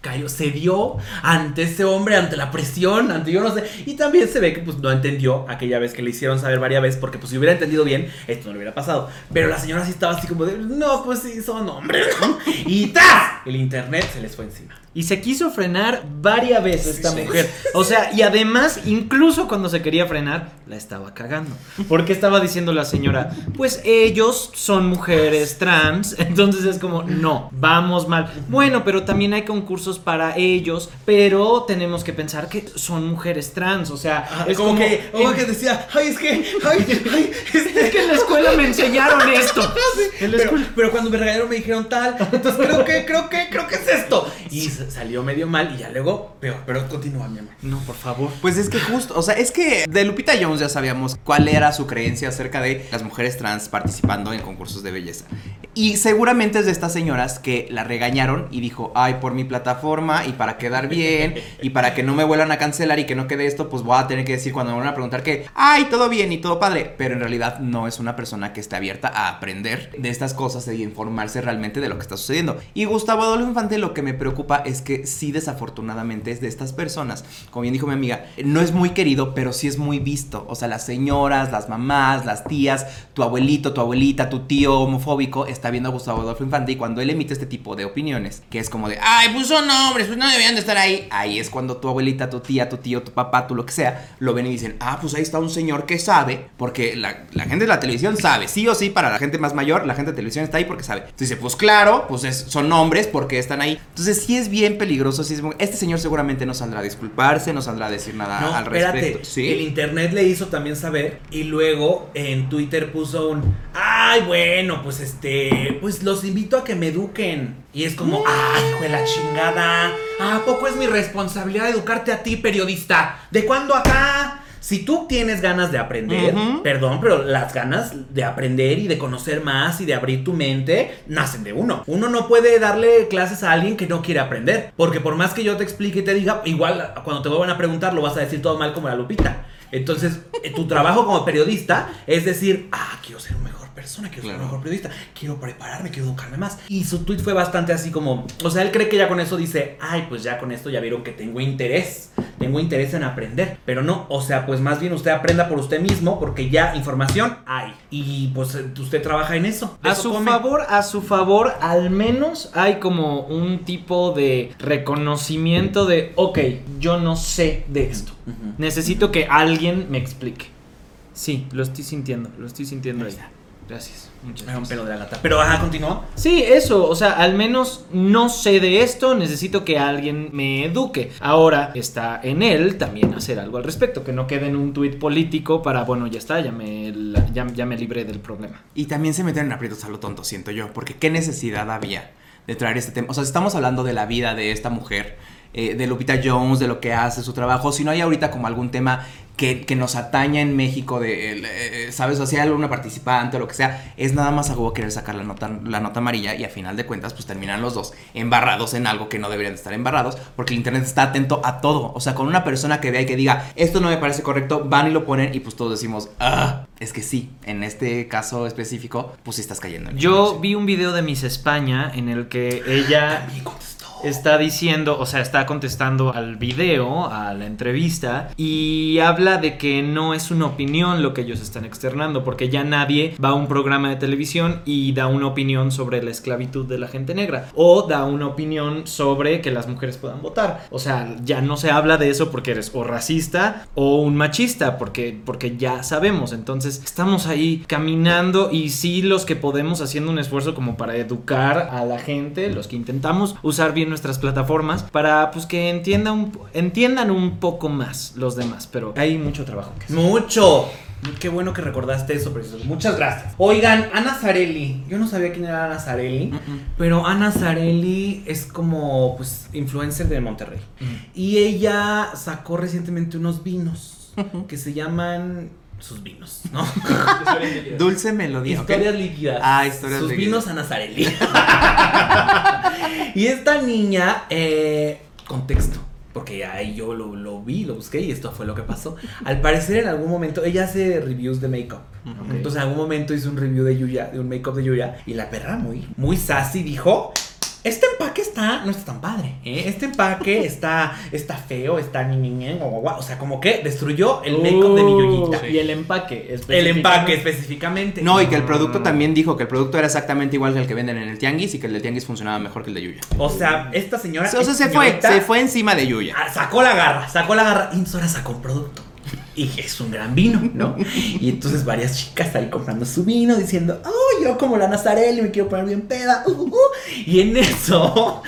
cayó. Dio ante ese hombre, ante la presión, ante yo no sé. Y también se ve que pues no entendió aquella vez que le hicieron saber varias veces, porque pues si hubiera entendido bien, esto no le hubiera pasado. Pero la señora sí estaba así como de, no, pues sí, son hombres, ¿no? Y ¡tas! El internet se les fue encima. Y se quiso frenar varias veces esta mujer. O sea, y además, incluso cuando se quería frenar, la estaba cagando. Porque estaba diciendo la señora, pues ellos son mujeres trans. Entonces es como, no, vamos mal. Bueno, pero también hay concursos para ellos, pero tenemos que pensar que son mujeres trans. O sea, es como, como, que, como en- que decía, ay, es que, ay, ay, este, es que en la escuela me enseñaron esto. En la Pero, escuela. pero cuando me regañaron me dijeron tal, entonces creo que, creo que, creo que es esto. Y salió medio mal y ya luego peor, pero continúa mi amor. No, por favor. Pues es que justo, o sea, es que de Lupita Jones ya sabíamos cuál era su creencia acerca de las mujeres trans participando en concursos de belleza. Y seguramente es de estas señoras que la regañaron y dijo, ay, por mi plataforma y para quedar bien y para que no me vuelvan a cancelar y que no quede esto, pues voy a tener que decir cuando me van a preguntar que, ay, todo bien y todo padre. Pero en realidad no es una persona que esté abierta a aprender de estas cosas y informarse realmente de lo que está sucediendo. Y Gustavo Adolfo Infante lo que me preocupa es que sí desafortunadamente es de estas personas, como bien dijo mi amiga, no es muy querido, pero sí es muy visto. O sea, las señoras, las mamás, las tías, tu abuelito, tu abuelita, tu tío homofóbico está viendo a Gustavo Adolfo Infante y cuando él emite este tipo de opiniones, que es como de, ay, pues son hombres, pues no deberían de estar ahí, ahí es cuando tu abuelita, tu tía, tu tío, tu papá, tú lo que sea, lo ven y dicen, ah, pues ahí está un señor que sabe, porque la, la gente de la televisión sabe, sí o sí, para la gente más mayor, la gente de televisión está ahí porque sabe. Entonces dice, pues claro, pues es- son hombres porque están ahí. Entonces sí es bien peligroso, sí es muy- este señor seguramente no saldrá a disculparse, no saldrá a decir nada No, al espérate. respecto. Sí. El internet le hizo también saber y luego en Twitter puso un, ay, bueno, pues este, pues los invito a que me eduquen. Y es como, ay, hijo de la chingada, ¿a poco es mi responsabilidad educarte a ti, periodista? ¿De cuándo acá? Si tú tienes ganas de aprender, perdón, pero las ganas de aprender y de conocer más y de abrir tu mente nacen de uno. Uno no puede darle clases a alguien que no quiere aprender, porque por más que yo te explique y te diga, igual cuando te vuelvan a preguntar lo vas a decir todo mal como la Lupita. Entonces, eh, tu trabajo como periodista es decir, ah, quiero ser un mejor persona, quiero ser Claro. un mejor periodista, quiero prepararme, quiero educarme más. Y su tweet fue bastante así como, o sea, él cree que ya con eso dice, ay, pues ya con esto ya vieron que tengo interés, tengo interés en aprender. Pero no, o sea, pues más bien usted aprenda por usted mismo, porque ya información hay. Y pues usted trabaja en eso. A eso su come. favor, a su favor, al menos hay como un tipo de reconocimiento de, ok, yo no sé de esto. Necesito que alguien me explique. Sí, lo estoy sintiendo, lo estoy sintiendo ahí. Gracias. Muchas Me da un pelo de la gata. Pero ajá, continúa. Sí, eso, o sea, al menos no sé de esto, necesito que alguien me eduque. Ahora está en él también hacer algo al respecto, que no quede en un tuit político para, bueno, ya está, ya me, ya me libré del problema. Y también se meten en aprietos a lo tonto, siento yo, porque qué necesidad había de traer este tema. O sea, estamos hablando de la vida de esta mujer, eh, de Lupita Jones, de lo que hace, su trabajo. Si no hay ahorita como algún tema que, que nos ataña en México, de, el, eh, ¿sabes? O sea, alguna participante o lo que sea, es nada más a huevo querer sacar la nota, la nota amarilla y a final de cuentas, pues terminan los dos embarrados en algo que no deberían de estar embarrados, porque el internet está atento a todo. O sea, con una persona que vea y que diga, esto no me parece correcto, van y lo ponen y pues todos decimos, ah, es que sí, en este caso específico, pues sí estás cayendo en Yo vi un video de Miss España en el que ella... Contestó. Está diciendo, o sea, está contestando al video, a la entrevista, y habla de que no es una opinión lo que ellos están externando, porque ya nadie va a un programa de televisión y da una opinión sobre la esclavitud de la gente negra, o da una opinión sobre que las mujeres puedan votar. O sea, ya no se habla de eso porque eres o racista o un machista, porque, porque ya sabemos. Entonces, estamos ahí caminando y sí los que podemos haciendo un esfuerzo como para educar a la gente, los que intentamos usar bien nuestras plataformas, para pues que entiendan un, entiendan un poco más los demás, pero hay mucho trabajo que hacer. Mucho. Qué bueno que recordaste eso, precioso. Muchas gracias. Oigan, Ana Zarelli. Yo no sabía quién era Ana Zarelli, pero Ana Zarelli es como, pues, influencer de Monterrey. Y ella sacó recientemente unos vinos que se llaman sus vinos, ¿no? Dulce melodía. Historias líquidas. Ah, historias Sus líquidas. vinos Ana Zarelli. y esta niña, eh, contexto. Porque ahí yo lo, lo vi, lo busqué y esto fue lo que pasó. Al parecer en algún momento ella hace reviews de make-up. Entonces en algún momento hizo un review de Yuya, de un make-up de Yuya. Y la perra muy, muy sassy dijo... Este empaque está, no está tan padre, ¿eh? Este empaque está, está feo, está ni ni ni, guau, guau, guau. O sea, como que destruyó el make-up de mi Yuyita. Uh, Y el empaque. El empaque específicamente. No, y que el producto también dijo que el producto era exactamente igual que el que venden en el tianguis y que el del tianguis funcionaba mejor que el de Yuya. O sea, esta señora. O sea, se fue, señorita, se fue encima de Yuya. ah, Sacó la garra, sacó la garra. Y ahora sacó un producto. Y es un gran vino, ¿no? Y entonces varias chicas ahí comprando su vino diciendo, oh, yo como la Nazarelli me quiero poner bien peda. uh, uh, uh". Y en eso.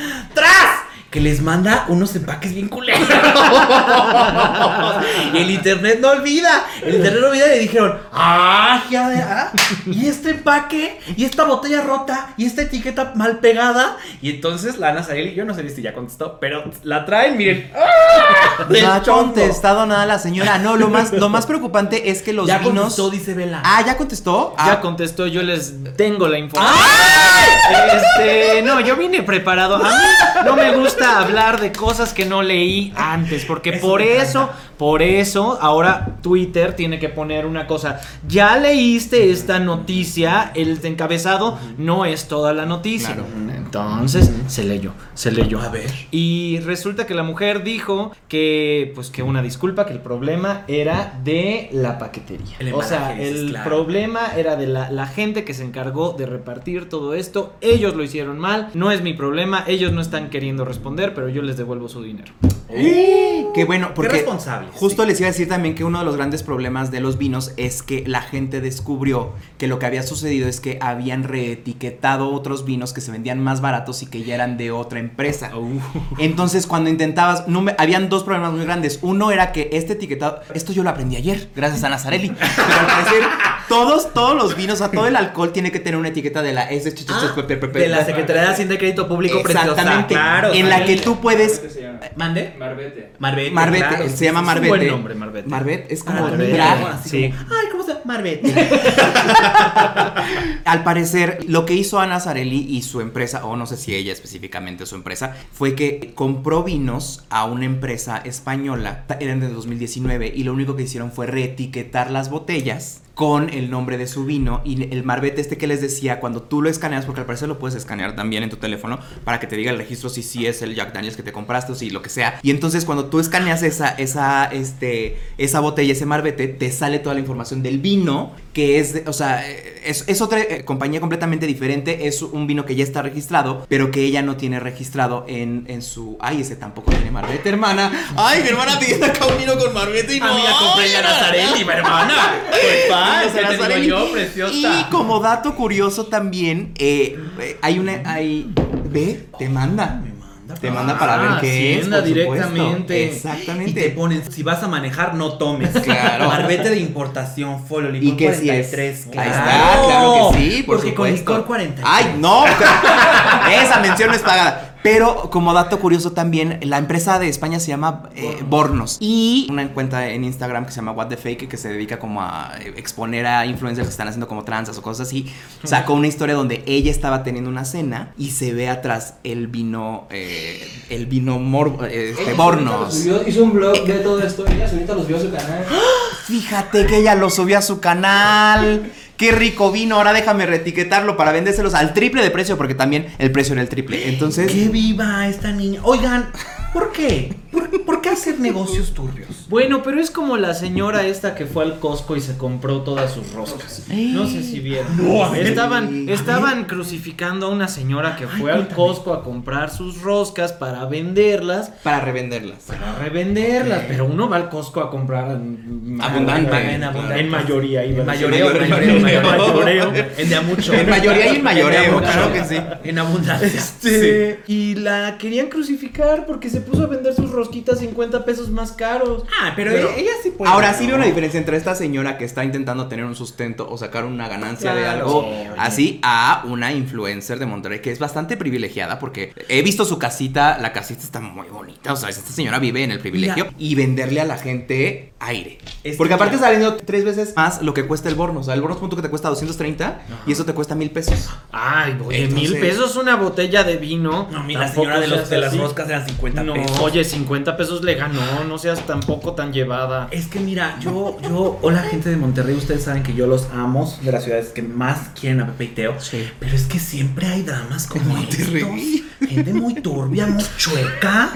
Que les manda unos empaques bien culeros. y el internet no olvida. El internet no olvida y le dijeron, ¡ah, ya de- ah, Y este empaque, y esta botella rota, y esta etiqueta mal pegada. Y entonces la Ana Zarelli, yo no sé si ya contestó, pero la traen, miren. ¡ah! del No ha contestado nada la señora. No, lo más, lo más preocupante es que los ya vinos. contestó, dice Vela. Ah, ¿ya contestó? Ya Ah, contestó, yo les tengo la información. Este, no, yo vine preparado. A mí no me gusta hablar de cosas que no leí antes, porque Eso por eso, encanta. por eso ahora Twitter tiene que poner una cosa. Ya leíste esta noticia, el encabezado no es toda la noticia. Claro. Entonces, se leyó, se leyó. A ver. Y resulta que la mujer dijo que, pues, que una disculpa, que el problema era de la paquetería. El o sea, el claro. problema era de la, la gente que se encargó de repartir todo esto. Ellos lo hicieron mal, no es mi problema, ellos no están queriendo responder, pero yo les devuelvo su dinero. Qué bueno, porque responsable, justo sí. les iba a decir también que uno de los grandes problemas de los vinos es que la gente descubrió que lo que había sucedido es que habían reetiquetado otros vinos que se vendían más baratos y que ya eran de otra empresa. Entonces, cuando intentabas, no me- habían dos problemas muy grandes. Uno era que este etiquetado, esto yo lo aprendí ayer, gracias a Nazarelli. Pero al parecer, todos, todos los vinos, o sea, todo el alcohol tiene que tener una etiqueta de la S, ch- ch- Ah, ch- pe- pe- pe- de la Secretaría de Hacienda y Crédito Público. Exactamente. Claro. en la que tú puedes. ¿Qué se llama? ¿Mande? Marbete. Marbete. Marbete, claro. se llama Es un Marbete. buen nombre, Marbete. Marbete es como Ah, Marbete. drag. así Sí. como, Ay, ¿cómo se llama? Marbete. Al parecer, lo que hizo Ana Zarelli y su empresa, no sé si ella específicamente su empresa, fue que compró vinos a una empresa española, eran de 2019, y lo único que hicieron fue reetiquetar las botellas con el nombre de su vino y el marbete este que les decía, cuando tú lo escaneas, porque al parecer lo puedes escanear también en tu teléfono para que te diga el registro si sí es el Jack Daniels que te compraste o si lo que sea. Y entonces cuando tú escaneas esa, esa, este, esa botella, ese marbete, te sale toda la información del vino, que es, de- o sea, es, es otra eh, compañía completamente diferente, es un vino que ya está registrado, pero que ella no tiene registrado en, en su... Ay, ese tampoco tiene marbete, hermana. Ay, mi hermana tiene acá un vino con marbete y no... Amiga, compré la Nazarelli, mi hermana. Pues, pa, Los ¿qué te digo Nazarelli. yo, preciosa? Y como dato curioso también, eh, hay una... Hay, ve, te manda. Te manda para ver Ah, qué es. Hacienda por supuesto. directamente. Exactamente. Y te ponen, si vas a manejar, no tomes. Claro. Marbete de importación, folio, ¿Y licor qué si es? 43. Ahí está, claro que sí, por Porque con supuesto. licor 43. Ay, no. Esa mención no es pagada. Pero como dato curioso también, la empresa de España se llama eh, Bornos. Y una cuenta en Instagram que se llama What the Fake, que se dedica como a eh, exponer a influencers que están haciendo como tranzas o cosas así, sacó una historia donde ella estaba teniendo una cena y se ve atrás el vino, eh, el vino mor, este, Bornos. Subió- hizo un blog de todo esto. Ella ahorita los vio a su canal. Fíjate que ella lo subió a su canal. Qué rico vino, ahora déjame reetiquetarlo para vendérselos al triple de precio, porque también el precio era el triple. Entonces, ¡Qué viva esta niña! Oigan, ¿por qué? ¿Por, por qué hacer negocios turbios? Bueno, pero es como la señora esta que fue al Costco y se compró todas sus roscas. No sé si vieron. No, a ver. estaban, estaban crucificando a una señora que fue al Costco a comprar sus roscas para venderlas. para revenderlas. Para revenderlas, pero uno va al Costco a comprar en, Abundante, en, abundante. en mayoría. iba En mayoreo, en mayoreo, en mayoreo. En de a mucho. En mayoría y en mayoreo, claro que sí. En abundancia. Este, Y la querían crucificar porque se puso a vender sus rosquitas 50 pesos más caros. Ah, pero, Pero- ella, ella sí puede. Ahora sí ¿no? veo una diferencia entre esta señora que está intentando tener un sustento o sacar una ganancia de algo sí, así a una influencer de Monterrey que es bastante privilegiada porque he visto su casita, la casita está muy bonita, o sea, esta señora vive en el privilegio Mira. y venderle a la gente aire. Es porque que aparte está vendiendo tres veces más lo que cuesta el bono, o sea, el bono es punto que te cuesta 230 y eso te cuesta mil pesos. Ay, oye, Entonces- mil pesos una botella de vino. No, mira, la señora de, los, de las así. roscas eran 50 No, pesos. oye, 50 pesos le ganó, no seas tampoco tan llevada. Es que mira, yo, yo, hola gente de Monterrey, ustedes saben que yo los amo, de las ciudades que más quieren a Pepe y Teo. Sí. Pero es que siempre hay damas como Monterrey. estos. Gente muy turbia, muy chueca.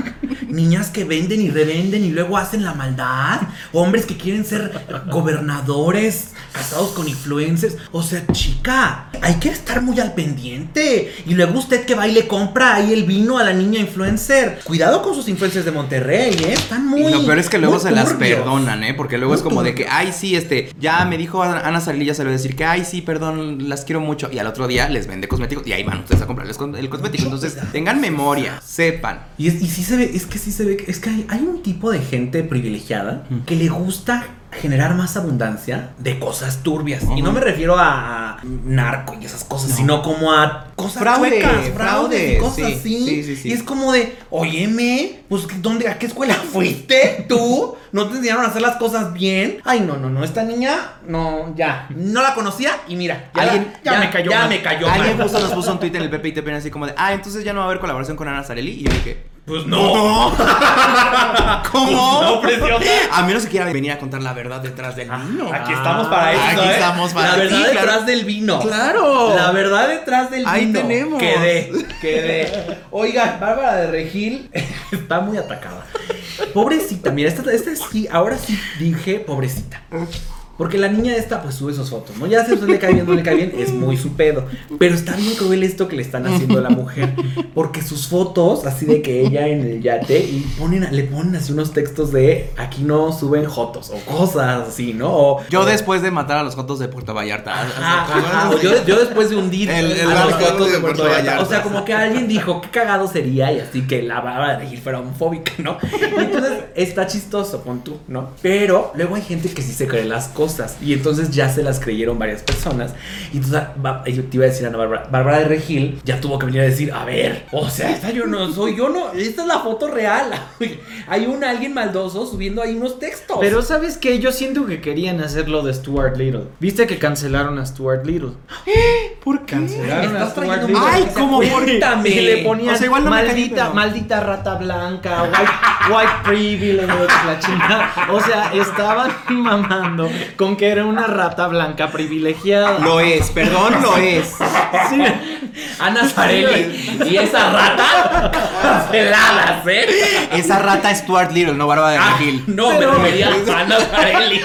Niñas que venden y revenden y luego hacen la maldad. Hombres que quieren ser gobernadores, casados con influencers. O sea, chica, hay que estar muy al pendiente. Y luego usted que va y le compra ahí el vino a la niña influencer. Cuidado con sus influencers de Monterrey, ¿eh? Están muy. Y lo peor es que luego se las perdonan, ¿eh? Porque luego Muy es como de que, ay, sí, este, ya me dijo Ana ya se lo voy a decir que, ay, sí, perdón, las quiero mucho. Y al otro día les vende cosméticos y ahí van ustedes a comprarles el cosmético. Entonces, tengan memoria, sepan. Y, es- y sí se ve, es que sí se ve, que- es que hay, hay un tipo de gente privilegiada que le gusta generar más abundancia de cosas turbias. Y no me refiero a narco y esas cosas, No. sino como a cosas Fraude, chuecas, fraude, fraudes y cosas sí, así. sí, sí. Y es como de, óyeme, pues ¿dónde, ¿a qué escuela fuiste tú? ¿No te enseñaron a hacer las cosas bien? Ay, no, no, no, esta niña, no, ya, no la conocía y mira, ya, Alguien- ya, ya me cayó ya mal. me cayó Alguien mal. justo nos puso un tweet en el Pepe y Tepen así como de, ah, entonces ya no va a haber colaboración con Ana Sareli. Y yo dije, Pues no. ¿cómo? No, preciosa. A menos que quiera venir a contar la verdad detrás del vino. Aquí estamos para eso. Aquí ¿eh? estamos para La verdad detrás del vino. Claro. La verdad detrás del Ahí vino. tenemos. Quedé, quedé. Oiga, Bárbara de Regil está muy atacada. Pobrecita, mira, esta, esta sí, ahora sí dije pobrecita. Porque la niña esta pues sube sus fotos, ¿no? Ya si a usted le cae bien, no le cae bien, es muy su pedo. Pero está bien cruel esto que le están haciendo a la mujer. Porque sus fotos, así de que ella en el yate, y ponen, le ponen así unos textos de aquí no suben jotos o cosas así, ¿no? O, Yo o- después de matar a los jotos de Puerto Vallarta. Ajá, ajá, o yo, yo después de hundir El- el a los fotos de de Puerto Puerto Vallarta. Vallarta. O sea, como que alguien dijo, qué cagado sería, y así que la Bárbara de Regil fuera homofóbica, ¿no? Y entonces está chistoso, pon tú, ¿no? Pero luego hay gente que sí se cree las cosas, y entonces ya se las creyeron varias personas. Y entonces yo te iba a decir a Ana Bárbara, Bárbara de Regil ya tuvo que venir a decir, a ver, o sea, esta yo no soy, yo no, esta es la foto real. Hay un alguien maldoso subiendo ahí unos textos. Pero ¿sabes qué? Yo siento que querían hacer lo de Stuart Little. ¿Viste que cancelaron a Stuart Little? ¿Por qué? Cancelaron a Stuart Little. Ay. ¿cómo? Cuéntame. Y le ponían O sea, igual no me caí, maldita, pero- maldita rata blanca, white, white privilege, la chingada. O sea, estaban mamando con que era una rata blanca privilegiada. Lo es, perdón, lo es. Sí. Ana Zarelli y esa rata canceladas, ¿eh? Esa rata es Stuart Little, no Bárbara de Ah, Regil. no, Pero- me refería a Ana Zarelli.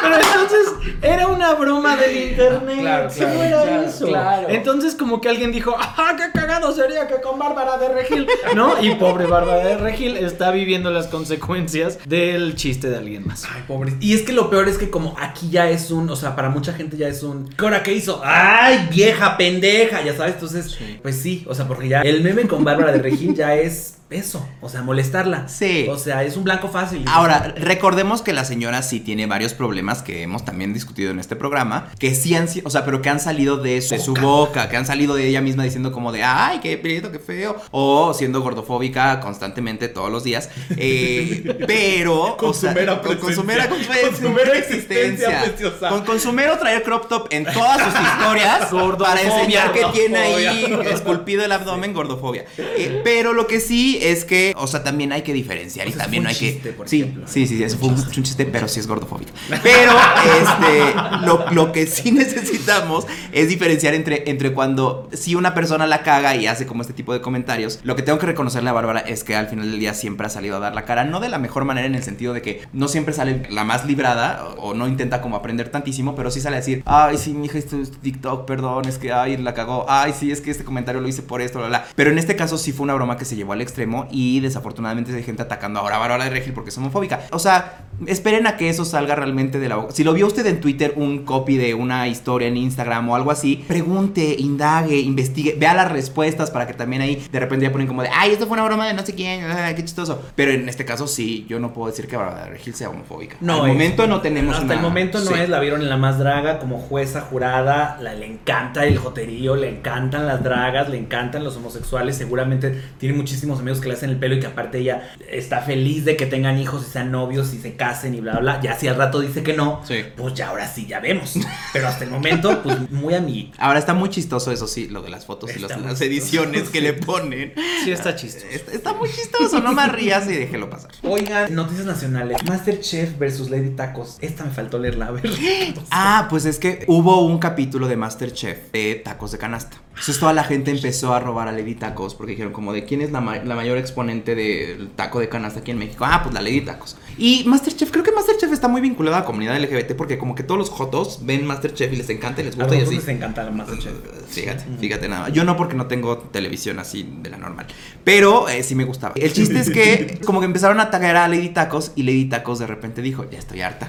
Pero entonces era una broma del internet. Claro, Sí, claro, no era claro, eso. claro. Entonces, como que alguien dijo, ¡ah, qué cagado sería que con Bárbara de Regil! ¿No? Y pobre Bárbara de Regil está viviendo las consecuencias del chiste de alguien más. Ay, pobre. Y es que lo peor es que como aquí ya es un, o sea, para mucha gente ya es un, ¿qué hora qué hizo? Ay, vieja pendeja, ya sabes, entonces, pues sí, o sea, porque ya el meme con Bárbara de Regil ya es eso, o sea, molestarla. Sí. O sea, es un blanco fácil. Ahora, recordemos que la señora sí tiene varios problemas que hemos también discutido en este programa, que sí han sido, o sea, pero que han salido de su, de su boca, que han salido de ella misma diciendo como de, ay, qué prieto, qué feo, o siendo gordofóbica constantemente todos los días, eh, pero... Con o su sea, mera con, con su presencia. mera, con su- Con su mera existencia preciosa. Con, con su mero traer crop top en todas sus historias para enseñar que tiene ahí esculpido el abdomen, gordofobia. Eh, pero lo que sí sí es que, o sea, también hay que diferenciar O y también hay un que. chiste, por sí, ejemplo. sí, sí, sí, eso fue un, un chiste, pero sí es gordofóbico. Pero, este, lo, lo que sí necesitamos es diferenciar entre, entre cuando si una persona la caga y hace como este tipo de comentarios. Lo que tengo que reconocerle a Bárbara es que al final del día siempre ha salido a dar la cara, no de la mejor manera en el sentido de que no siempre sale la más librada o, o no intenta como aprender tantísimo, pero sí sale a decir, ay, sí, mi hija hizo este TikTok, perdón, es que, ay, la cagó, ay, sí, es que este comentario lo hice por esto, bla, bla. Pero en este caso sí fue una broma que se llevó al extremo y desafortunadamente hay gente atacando ahora a Bárbara de Regil porque es homofóbica. O sea, esperen a que eso salga realmente de la boca. Si lo vio usted en Twitter, un copy de una historia en Instagram o algo así, pregunte, indague, investigue, vea las respuestas para que también ahí de repente ya ponen como de, ay, esto fue una broma de no sé quién, ay, qué chistoso. Pero en este caso sí, yo no puedo decir que Bárbara de Regil sea homofóbica. No Al es. momento no tenemos Hasta una- el momento no sí. es, la vieron en La Más Draga como jueza jurada, la, le encanta el joterío, le encantan las dragas, le encantan los homosexuales, seguramente tiene muchísimos amigos que le hacen el pelo y que aparte ella está feliz de que tengan hijos y sean novios y se casen y bla, bla, bla. Ya si al rato dice que no, Sí. pues ya ahora sí, ya vemos. Pero hasta el momento, pues muy amiguito. Ahora está muy chistoso eso sí, lo de las fotos y los- las chistoso. ediciones que le ponen. Sí, está chistoso. Está, está muy chistoso, no más rías y déjelo pasar. Oigan, noticias nacionales. Masterchef versus Lady Tacos. Esta me faltó leerla, a ver. Ah, pues es que hubo un capítulo de Masterchef de tacos de canasta. Entonces toda la gente empezó a robar a Lady Tacos porque dijeron como de quién es la, ma- la mayor exponente del taco de canasta aquí en México. Ah, pues la Lady Tacos. Y Masterchef, creo que Masterchef está muy vinculado a la comunidad LGBT porque como que todos los jotos ven Masterchef y les encanta y les A gusta y nosotros así. les encanta la Masterchef. Fíjate, fíjate nada. Yo no porque no tengo televisión así de la normal. Pero eh, sí me gustaba. El chiste es que como que empezaron a atacar a Lady Tacos y Lady Tacos de repente dijo, ya estoy harta.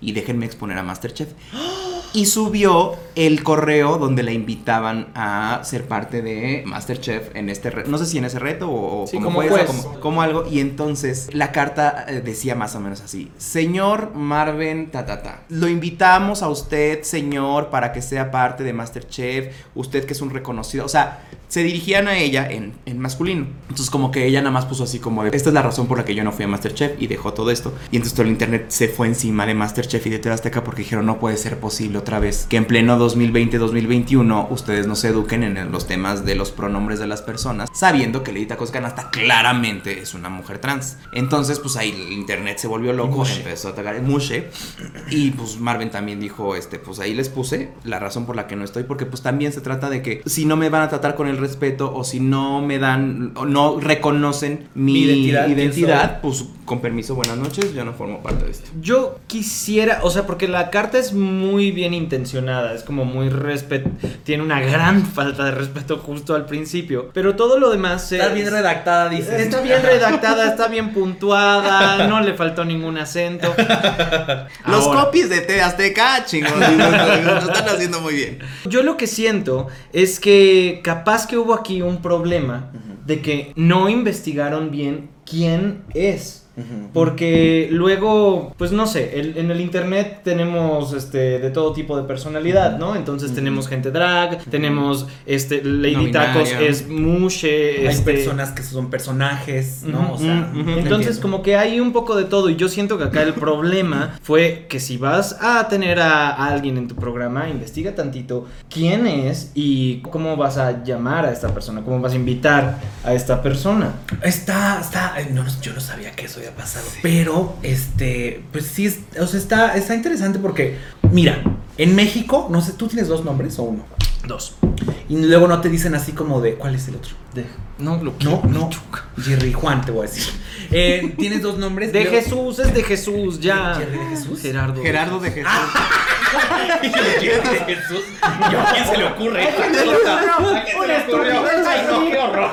Y déjenme exponer a Masterchef. Y subió el correo donde la invitaban a ser parte de Masterchef en este reto. No sé si en ese reto o, o Sí, como, como jueza, juez. como, como algo. Y entonces la carta eh, decía más o menos así. Señor Marvin Tatata, lo invitamos a usted, señor, para que sea parte de Masterchef. Usted que es un reconocido. O sea, se dirigían a ella en, en masculino. Entonces como que ella nada más puso así como de, esta es la razón por la que yo no fui a Masterchef y dejó todo esto. Y entonces todo el internet se fue encima de Masterchef y de TV Azteca porque dijeron no puede ser posible otra vez que en pleno 2020-2021 ustedes no se eduquen en los temas de los pronombres de las personas, sabiendo que Lady Tacos Canasta claramente es una mujer trans. Entonces pues ahí el internet se volvió loco, Mushe. empezó a atacar el mushe y pues Marvin también dijo, este, pues ahí les puse la razón por la que no estoy, porque pues también se trata de que si no me van a tratar con el respeto o si no me dan, o no reconocen mi, Mi identidad, identidad, ¿quién pues con permiso, buenas noches, yo no formo parte de esto. Yo quisiera, o sea, porque la carta es muy bien intencionada, es como muy respeto, tiene una gran falta de respeto justo al principio, pero todo lo demás Está es- bien redactada, dice. Está bien redactada, está bien puntuada, no le faltó ningún acento. Los Ahora, copies de TV Azteca, chingón, lo están haciendo muy bien. Yo lo que siento es que capaz que hubo aquí un problema de que no investigaron bien quién es. Porque luego, pues no sé, el- en el internet tenemos este de todo tipo de personalidad, ¿no? Entonces tenemos gente drag, tenemos este Lady No Tacos es mushe, Hay este personas que son personajes, ¿no? O sea, entonces entiendo. como que hay un poco de todo y yo siento que acá el problema fue que si vas a tener a alguien en tu programa, investiga tantito quién es y cómo vas a llamar a esta persona, cómo vas a invitar a esta persona. Está, está, no, yo no sabía que eso había pasado, pero, este, pues sí, es- o sea, está, está interesante porque, mira, en México, no sé, ¿tú tienes dos nombres o uno? Dos. Y luego no te dicen así como de, ¿cuál es el otro? De, no, lo No, no, Jerry Juan, te voy a decir. Eh, tienes dos nombres. De luego- Jesús, es de Jesús, ya. ¿Jerry de Jesús? Gerardo. Gerardo de Jesús. De Jesús. ¿Yo a quién se le ocurre? ¿A quién se le ocurrió? Ay, no, qué horror.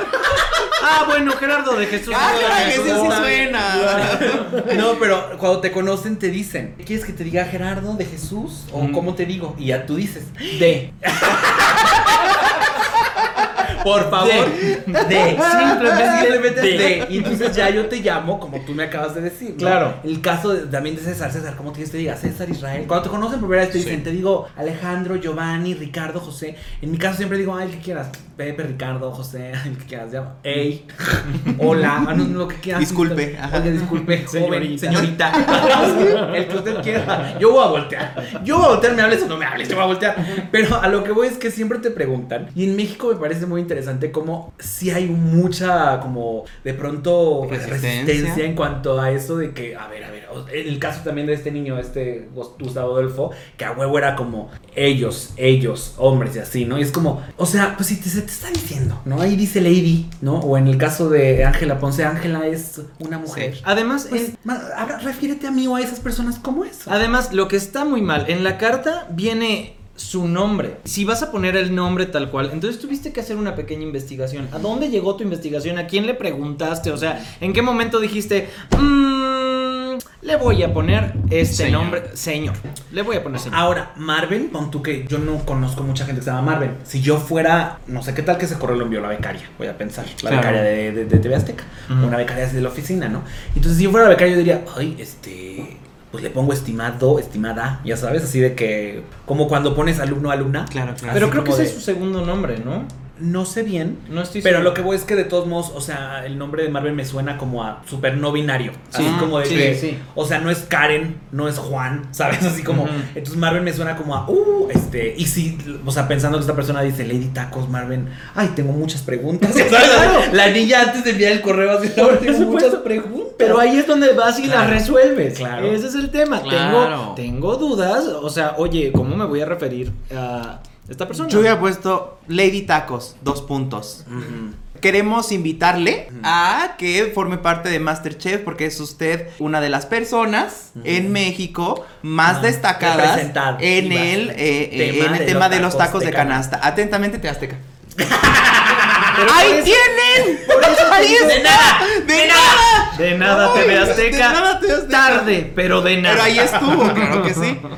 Ah, bueno, Gerardo de Jesús. Ah, de Jesús. sí, sí suena. No, pero cuando te conocen te dicen, ¿quieres que te diga Gerardo de Jesús? ¿O Mm. cómo te digo? Y ya tú dices, de. Por favor, de. Simplemente Simplemente de. de. Y entonces ya yo te llamo como tú me acabas de decir. ¿no? Claro. El caso de- también de César, César, ¿cómo quieres que te diga? César Israel. Cuando te conocen por primera vez te dicen, Sí. te digo Alejandro, Giovanni, Ricardo, José. En mi caso siempre digo, ay, el que quieras. Pepe, Ricardo, José, el que quieras. Ya. Ey. Hola. ah, no, no, lo que quieras. Disculpe. Oiga, disculpe. Joven, Señorita. señorita. el que usted quiera. Yo voy a voltear. Yo voy a voltear, me hables o no me hables. Yo voy a voltear. Pero a lo que voy es que siempre te preguntan. Y en México me parece muy interesante como si hay mucha, como de pronto Resistencia. resistencia. en cuanto a eso de que, a ver, a ver, el caso también de este niño, este Gustavo Adolfo, que a huevo era como ellos, ellos, hombres y así, ¿no? Y es como, o sea, pues si te, se te está diciendo, ¿no? Ahí dice Lady, ¿no? O en el caso de Ángela Ponce, Ángela es una mujer. Sí. Además, Pues, en- ahora refiérete a mí o a esas personas como eso. Además, lo que está muy mal, en la carta viene su nombre. Si vas a poner el nombre tal cual, entonces tuviste que hacer una pequeña investigación. ¿A dónde llegó tu investigación? ¿A quién le preguntaste? O sea, ¿en qué momento dijiste, "Mm, le voy a poner este Señor. nombre? Señor. Le voy a poner señor. Ahora, Marvel, pon tú que yo no conozco mucha gente que se llama Marvel. Si yo fuera, no sé qué tal que se corrió lo envió la becaria, voy a pensar. La Claro. becaria de, de, de TV Azteca. Una becaria de la oficina, ¿no? Entonces, si yo fuera la becaria, yo diría, ay, este. Pues le pongo estimado, estimada, ya sabes, así de que. Como cuando pones alumno, alumna. Claro, claro. Pero creo que ese de- es su segundo nombre, ¿no? No sé bien. No estoy Pero seguro. lo que voy es que de todos modos, o sea, el nombre de Marvel me suena como a super no binario. Sí, así como de sí, que, sí. o sea, no es Karen, no es Juan, ¿sabes? Así como, entonces Marvel me suena como a, uh, este, y si, o sea, pensando que esta persona dice Lady Tacos, Marvel, ay, tengo muchas preguntas. ¿sabes? Claro. La niña antes de enviar el correo así, tengo supuesto. muchas preguntas. Pero ahí es donde vas y Claro. las resuelves. Claro. Ese es el tema. Claro. Tengo, tengo dudas. O sea, oye, ¿cómo me voy a referir a esta persona? Yo hubiera puesto Lady Tacos, dos puntos. Queremos invitarle a que forme parte de Masterchef porque es usted una de las personas en México más destacadas representadas, en sí, el, eh, eh, Tema en el de tema los de los tacos de de canasta. Atentamente, te Azteca. Pero ¡Ahí por eso- tienen! ¡Ahí De está! nada, ¡De nada! De nada, Ay, TV de Azteca. nada, TV Azteca. Tarde, pero de nada. Pero ahí estuvo, claro que sí.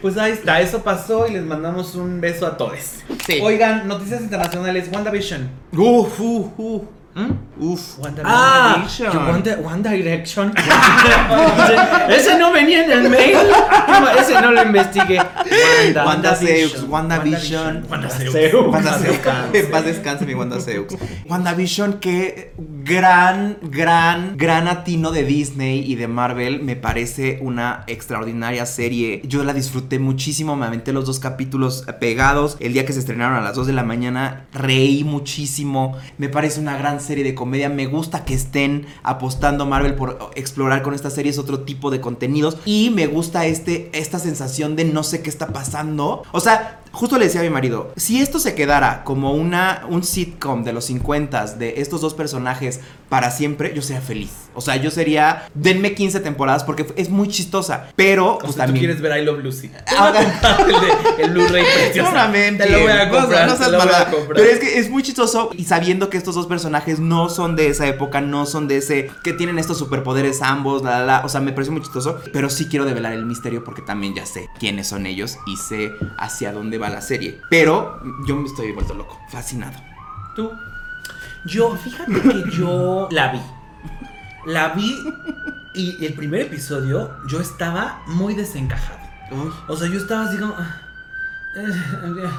Pues ahí está, eso pasó y les mandamos un beso a todos. Sí. Oigan, noticias internacionales, WandaVision. Uf, uf, uf. ¿Mm? Uf. Ah, WandaVision. que One, One Direction. ese, ese no venía en el mail. Ese no lo investigué. Wanda. Wanda Seux, WandaVision. WandaVision. WandaVision. Wanda Paz Seux. paz descanse mi Wanda Seux. WandaVision, qué gran, gran, gran atino de Disney y de Marvel. Me parece una extraordinaria serie. Yo la disfruté muchísimo. Me aventé los dos capítulos pegados. El día que se estrenaron a las 2 de la mañana, reí muchísimo. Me parece una gran serie de comedia. Me gusta que estén apostando Marvel por explorar con esta serie otro tipo de contenidos. Y me gusta este, esta sensación de no sé qué está pasando. O sea, justo le decía a mi marido, si esto se quedara como una, un sitcom de los 50 de estos dos personajes para siempre, yo sería feliz. O sea, yo sería, denme 15 temporadas porque es muy chistosa. Pero, O pues sea, tú también... quieres ver I Love Lucy. Ahora- el, el Blu-ray precioso. Seguramente. Te lo voy a No, comprar. no te seas lo voy a malvada. comprar. Pero es que es muy chistoso y sabiendo que estos dos personajes no son de esa época, no son de ese. que tienen estos superpoderes ambos, la, la, la. O sea, me parece muy chistoso. Pero sí quiero develar el misterio porque también ya sé quiénes son ellos y sé hacia dónde va la serie. Pero yo me estoy vuelto loco, fascinado. Tú. Yo, fíjate que yo la vi. La vi y el primer episodio yo estaba muy desencajado. O sea, yo estaba así como... ah, eh, eh,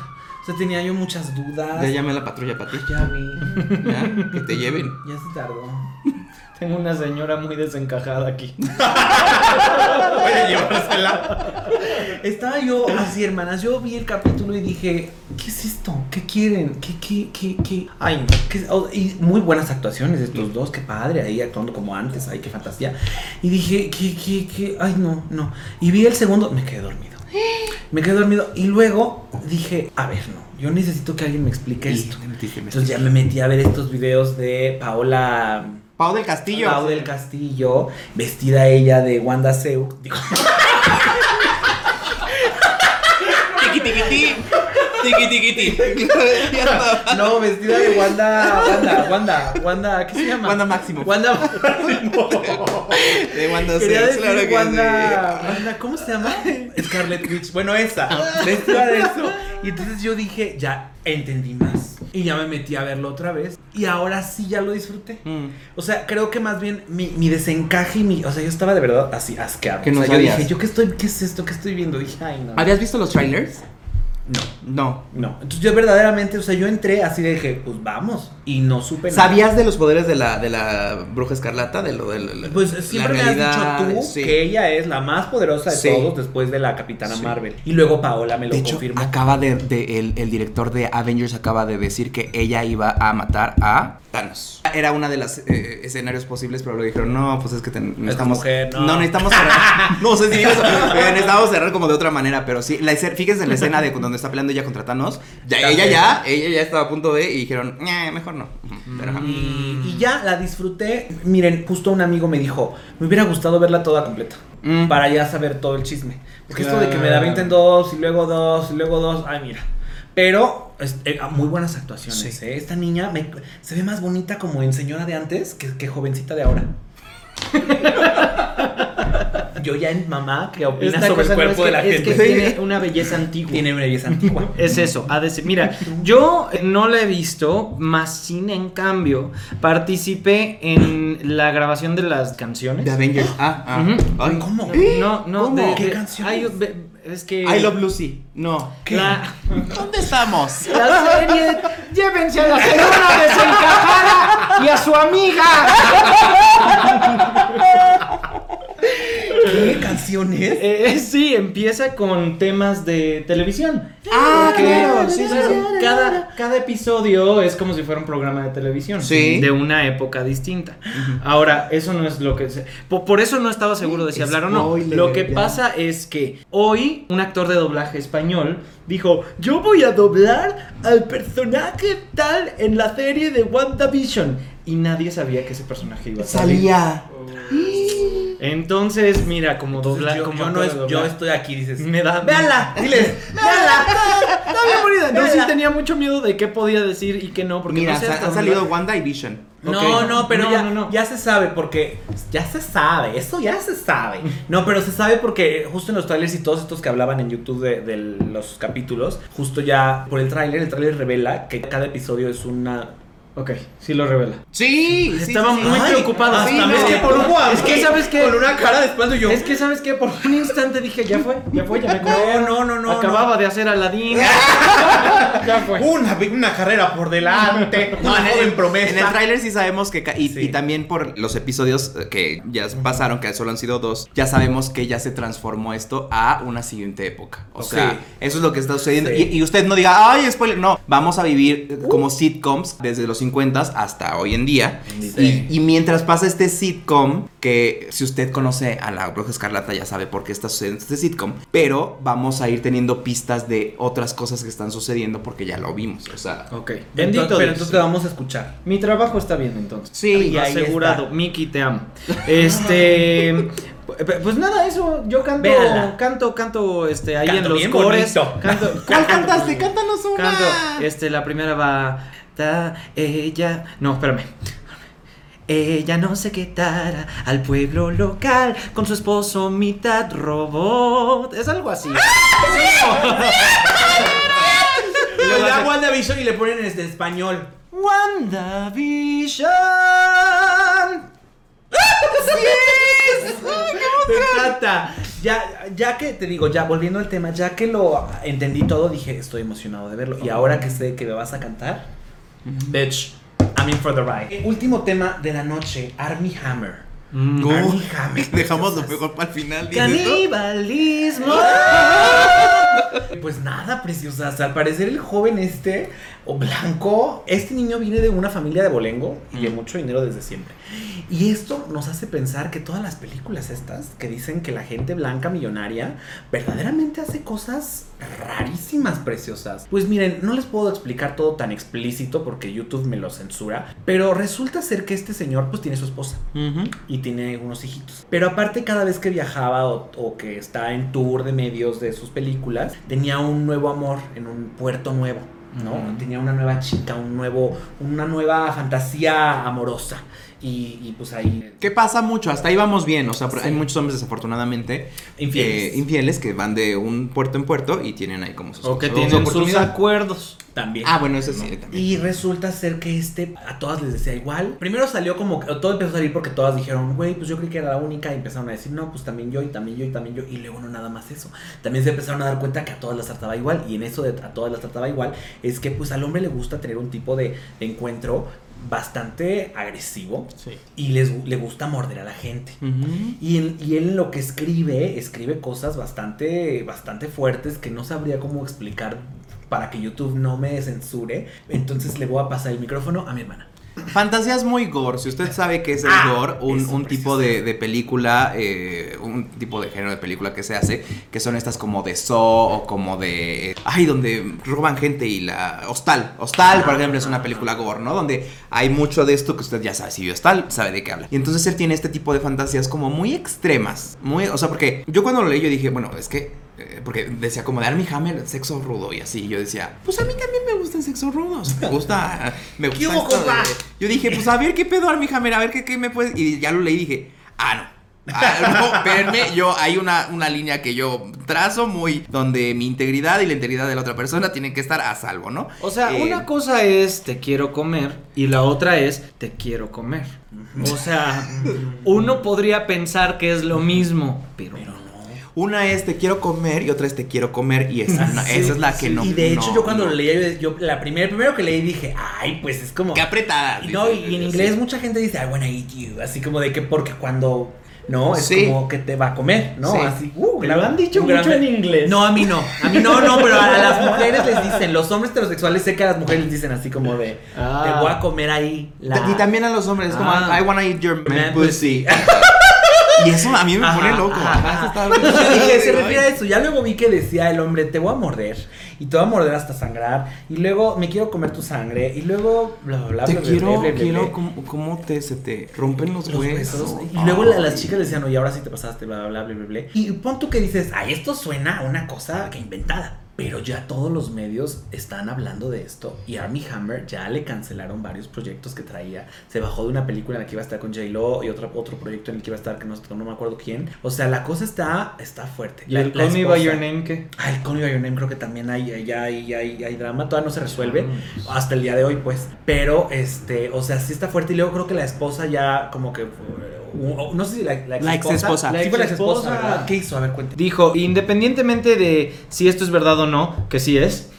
O sea, tenía yo muchas dudas. Ya llamé a la patrulla para ti. Ya vi. Ya, que te lleven. Ya se tardó. Tengo una señora muy desencajada aquí. Puede llevársela. Estaba yo así, hermanas. Yo vi el capítulo y dije, ¿qué es esto? ¿Qué quieren? ¿Qué, qué, qué, qué? Ay, no. ¿Qué- oh, y muy buenas actuaciones de estos dos. Qué padre, ahí actuando como antes. Ay, qué fantasía. Y dije, ¿qué, qué, qué? Ay, no, no. Y vi el segundo, me quedé dormido. Me quedé dormido. Y luego dije, a ver, no. Yo necesito que alguien me explique esto. Entonces ya me metí a ver estos videos de Paola. Pau del Castillo. Pau del Castillo, vestida ella de Wanda Seu. Digo, Tiqui, tiqui, ti. Tiqui, tiqui, ti. Ya está. no, vestida de Wanda, Wanda, Wanda, Wanda, ¿qué se llama? Wanda Máximo. Wanda Máximo. De Wanda Quería decir claro que Wanda, Wanda, ¿cómo se llama? Scarlet Witch. Bueno, esa, vestida de eso. Y entonces yo dije, ya entendí más. Y ya me metí a verlo otra vez. Y ahora sí ya lo disfruté. Mm. O sea, creo que más bien mi, mi desencaje y mi. O sea, yo estaba de verdad así asqueado. Que o no sea, yo dije, ¿yo qué estoy, qué es esto que estoy viendo? Dije, ay, no. ¿Habías visto los trailers? No. No. Entonces yo verdaderamente, o sea, yo entré así de dije, pues vamos. Y no supe nada. ¿Sabías de los poderes de la, de la bruja escarlata? De lo de la- Pues la siempre me has realidad, dicho tú sí. que ella es la más poderosa de Sí. todos después de la Capitana Sí. Marvel. Y luego Paola me lo De hecho, confirmó. acaba de, de- el, el director de Avengers acaba de decir que ella iba a matar a Thanos. Era una de las eh, escenarios posibles, pero lo dijeron, no, pues es que ten- necesitamos... mujer, no. necesitamos cerrar. no sé si eh, necesitamos cerrar como de otra manera, pero sí, la fíjense en la escena de donde está peleando ella contra Thanos. Ya, ella ya, ella ya estaba a punto de, y dijeron, "Ñe, mejor no. Ujú, Pero. Y, y ya la disfruté. Miren, justo un amigo me dijo, me hubiera gustado verla toda completa. Mm. Para ya saber todo el chisme. Porque esto de que me Claro. da 20 en dos y luego dos y luego dos, ay mira. Pero es- eh, muy buenas actuaciones. Sí. ¿eh? Esta niña me- se ve más bonita como en señora de antes que, que jovencita de ahora. Yo ya en mamá que opina Esta sobre el no cuerpo es de la gente. Es que tiene una belleza antigua. Tiene una belleza antigua. Es eso, ha de ser- Mira, yo no la he visto, más sin en cambio participé en la grabación de las canciones. De Avengers. Ah, ah. ¿Cómo? No, no, ¿Cómo? de- ¿Qué canciones? es que I Love Lucy. No. la, ¿Dónde estamos? la serie llévense a la señora desencajada y a su amiga. ¿Qué canciones? Eh, sí, empieza con temas de televisión. Ah, claro, sí, sí. Cada, cada episodio es como si fuera un programa de televisión. Sí. De una época distinta. Ahora, eso no es lo que... se- por, por eso no estaba seguro de si hablar o no. Lo que ya. pasa es que hoy un actor de doblaje español dijo, yo voy a doblar al personaje tal en la serie de WandaVision. Y nadie sabía que ese personaje iba a salir. Salía. Entonces, mira, como Entonces, doblar... yo, como yo no es, yo estoy aquí, dices. Me da. Véanla, diles. Véanla. Está bien bonita. No, sí tenía mucho miedo de qué podía decir y qué no, porque Mira, no sé ha salido. Wanda y Vision. No, no, pero No, ya, no, no. ya se sabe porque ya se sabe, eso ya se sabe. No, pero se sabe porque justo en los trailers y todos estos que hablaban en YouTube de, de los capítulos, justo ya por el tráiler, el tráiler revela que cada episodio es una Ok, sí lo revela. Sí, sí, Estaba sí, sí. muy Ay, preocupado. hasta Sí, me no. dio por un guau, Es que. ¿sabes qué? Con una cara de yo. Es que, ¿sabes qué? Por un instante dije, ya fue, ya fue, ya me No, no, no, no, Acababa de hacer Aladín. ya fue. una, una carrera por delante. No, en, el, promesa. en el tráiler sí sabemos que y, Sí. y también por los episodios eh, que ya pasaron, que solo han sido dos, ya sabemos que ya se transformó esto a una siguiente época. O sea, eso es lo que está sucediendo. Sí. Y, y usted no diga, ay, spoiler. No, vamos a vivir como sitcoms desde los 50 hasta hoy en día. Sí. Y, y mientras pasa este sitcom, que si usted conoce a la Bruja Escarlata ya sabe por qué está sucediendo este sitcom, pero vamos a ir teniendo pistas de otras cosas que están sucediendo porque ya lo vimos. O sea, Ok, Entonces, bendito pero entonces te vamos a escuchar. Mi trabajo está bien entonces. Sí, Y ahí asegurado. está. Miki, te amo. Este. pu- Pues nada, eso. Yo canto, Véala. canto, canto, este, ahí Canto en los bien cores. bonito. Canto, ¿Cuál cantaste? Cántanos una. Canto, este, la primera va. Ella. No, espérame. Ella no se quitara al pueblo local con su esposo mitad robot. Es algo así. Y le da WandaVision y le ponen en este español. WandaVision. Me encanta. Ya, ya que te digo, ya volviendo al tema, ya que lo entendí todo, dije, estoy emocionado de verlo. Y ahora que sé que me vas a cantar, bitch, I'm in for the ride. Último tema de la noche, Army Hammer. Mm. Army Hammer. Dejamos lo mejor para el final. Canibalismo. Pues nada, preciosas. Al parecer el joven este, o blanco, este niño viene de una familia de bolengo y de Mm. mucho dinero desde siempre. Y esto nos hace pensar que todas las películas estas, que dicen que la gente blanca millonaria, verdaderamente hace cosas rarísimas, preciosas. Pues miren, no les puedo explicar todo tan explícito porque YouTube me lo censura, pero resulta ser que este señor pues tiene su esposa y tiene unos hijitos. Pero aparte cada vez que viajaba o, o que está en tour de medios de sus películas, tenía un nuevo amor en un puerto nuevo. ¿no? Tenía una nueva chica, un nuevo, una nueva fantasía amorosa. Y, y, pues ahí. ¿Qué pasa mucho? Hasta ahí vamos bien. O sea, sí. hay muchos hombres desafortunadamente infieles. Eh, infieles que van de un puerto en puerto y tienen ahí como sus O que tienen sus acuerdos. También. Ah, bueno, eso sí, también. Y resulta ser que este a todas les decía igual. Primero salió como que todo empezó a salir porque todas dijeron, güey, pues yo creí que era la única. Y empezaron a decir, no, pues también yo, y también yo, y también yo. Y luego no nada más eso. También se empezaron a dar cuenta que a todas las trataba igual. Y en eso de a todas las trataba igual, es que pues al hombre le gusta tener un tipo de, de encuentro bastante agresivo sí. y les, le gusta morder a la gente. Uh -huh. y, él, y él lo que escribe, escribe cosas bastante, bastante fuertes que no sabría cómo explicar para que YouTube no me censure. Entonces le voy a pasar el micrófono a mi hermana. Fantasías muy gore. Si usted sabe que es el Ah, gore, un, tipo de, de película, eh, un tipo de género de película que se hace, que son estas como de Saw o como de. Ay, donde roban gente y la. Hostal. Hostal, por ejemplo, es una película gore, ¿no? Donde hay mucho de esto que usted ya sabe. Si vio Hostal, sabe de qué habla. Y entonces él tiene este tipo de fantasías como muy extremas. Muy. O sea, porque yo cuando lo leí, yo dije, bueno, es que porque decía como de Armie Hammer, sexo rudo y así. Yo decía, pues a mí también me gusta el sexo rudo. O sea, me gusta. Me gusta. ¿Qué hubo, esto de- compa? Yo dije, pues a ver qué pedo Armie Hammer, a ver qué, qué me puedes. Y ya lo leí y dije, ah, no. Ah, no, espérenme, yo hay una, una línea que yo trazo muy donde mi integridad y la integridad de la otra persona tienen que estar a salvo, ¿no? O sea, Eh, una cosa es te quiero comer y la otra es te quiero comer. O sea, uno podría pensar que es lo mismo, pero, Pero no. Una es te quiero comer y otra es te quiero comer y esa, no- Sí, esa es la que sí. no. Y de hecho, no, yo cuando no. lo leí, yo, la primer, primero que leí dije, ay, pues es como. Qué apretada. Y no, y, y en inglés Sí. mucha gente dice, I wanna eat you. Así como de que porque cuando. No, es Sí. como que te va a comer, ¿no? Sí. Así, uh, Me lo han dicho mucho en inglés. No, a mí no. A mí no, no, pero a, las mujeres les dicen, los hombres heterosexuales sé que a las mujeres les dicen así como de, Ah. te voy a comer ahí. La... Y también a los hombres, es como, Ah. I wanna eat your man Man pussy. y eso a mí me pone loco. dije, se refiere a eso. Ya luego vi que decía el hombre, te voy a morder. Y te voy a morder hasta sangrar. Y luego me quiero comer tu sangre. Y luego, bla, bla, bla. Te bla, quiero, bla, quiero. ¿cómo, cómo te, se te rompen los, los huesos? huesos. Y luego la- las chicas decían, oye, ahora sí te pasaste, bla, bla, bla, bla, bla. Y pon tú que dices, ay, esto suena a una cosa que inventada. Pero ya todos los medios están hablando de esto. Y Armie Hammer ya le cancelaron varios proyectos que traía. Se bajó de una película en la que iba a estar con J-Lo y otro, otro proyecto en el que iba a estar, que no, no me acuerdo quién. O sea, la cosa está, está fuerte. ¿Y La- el Me By Your Name qué? Ah, el Me By Your Name creo que también hay, hay, hay, hay, hay drama, todavía no se resuelve Ah. hasta el día de hoy, pues. Pero, este, o sea, sí está fuerte y luego creo que la esposa ya como que, no sé si la, la La exesposa. Sí, fue la. ¿Qué hizo? A ver, cuéntame. Dijo, independientemente de si esto es verdad o no, que sí es,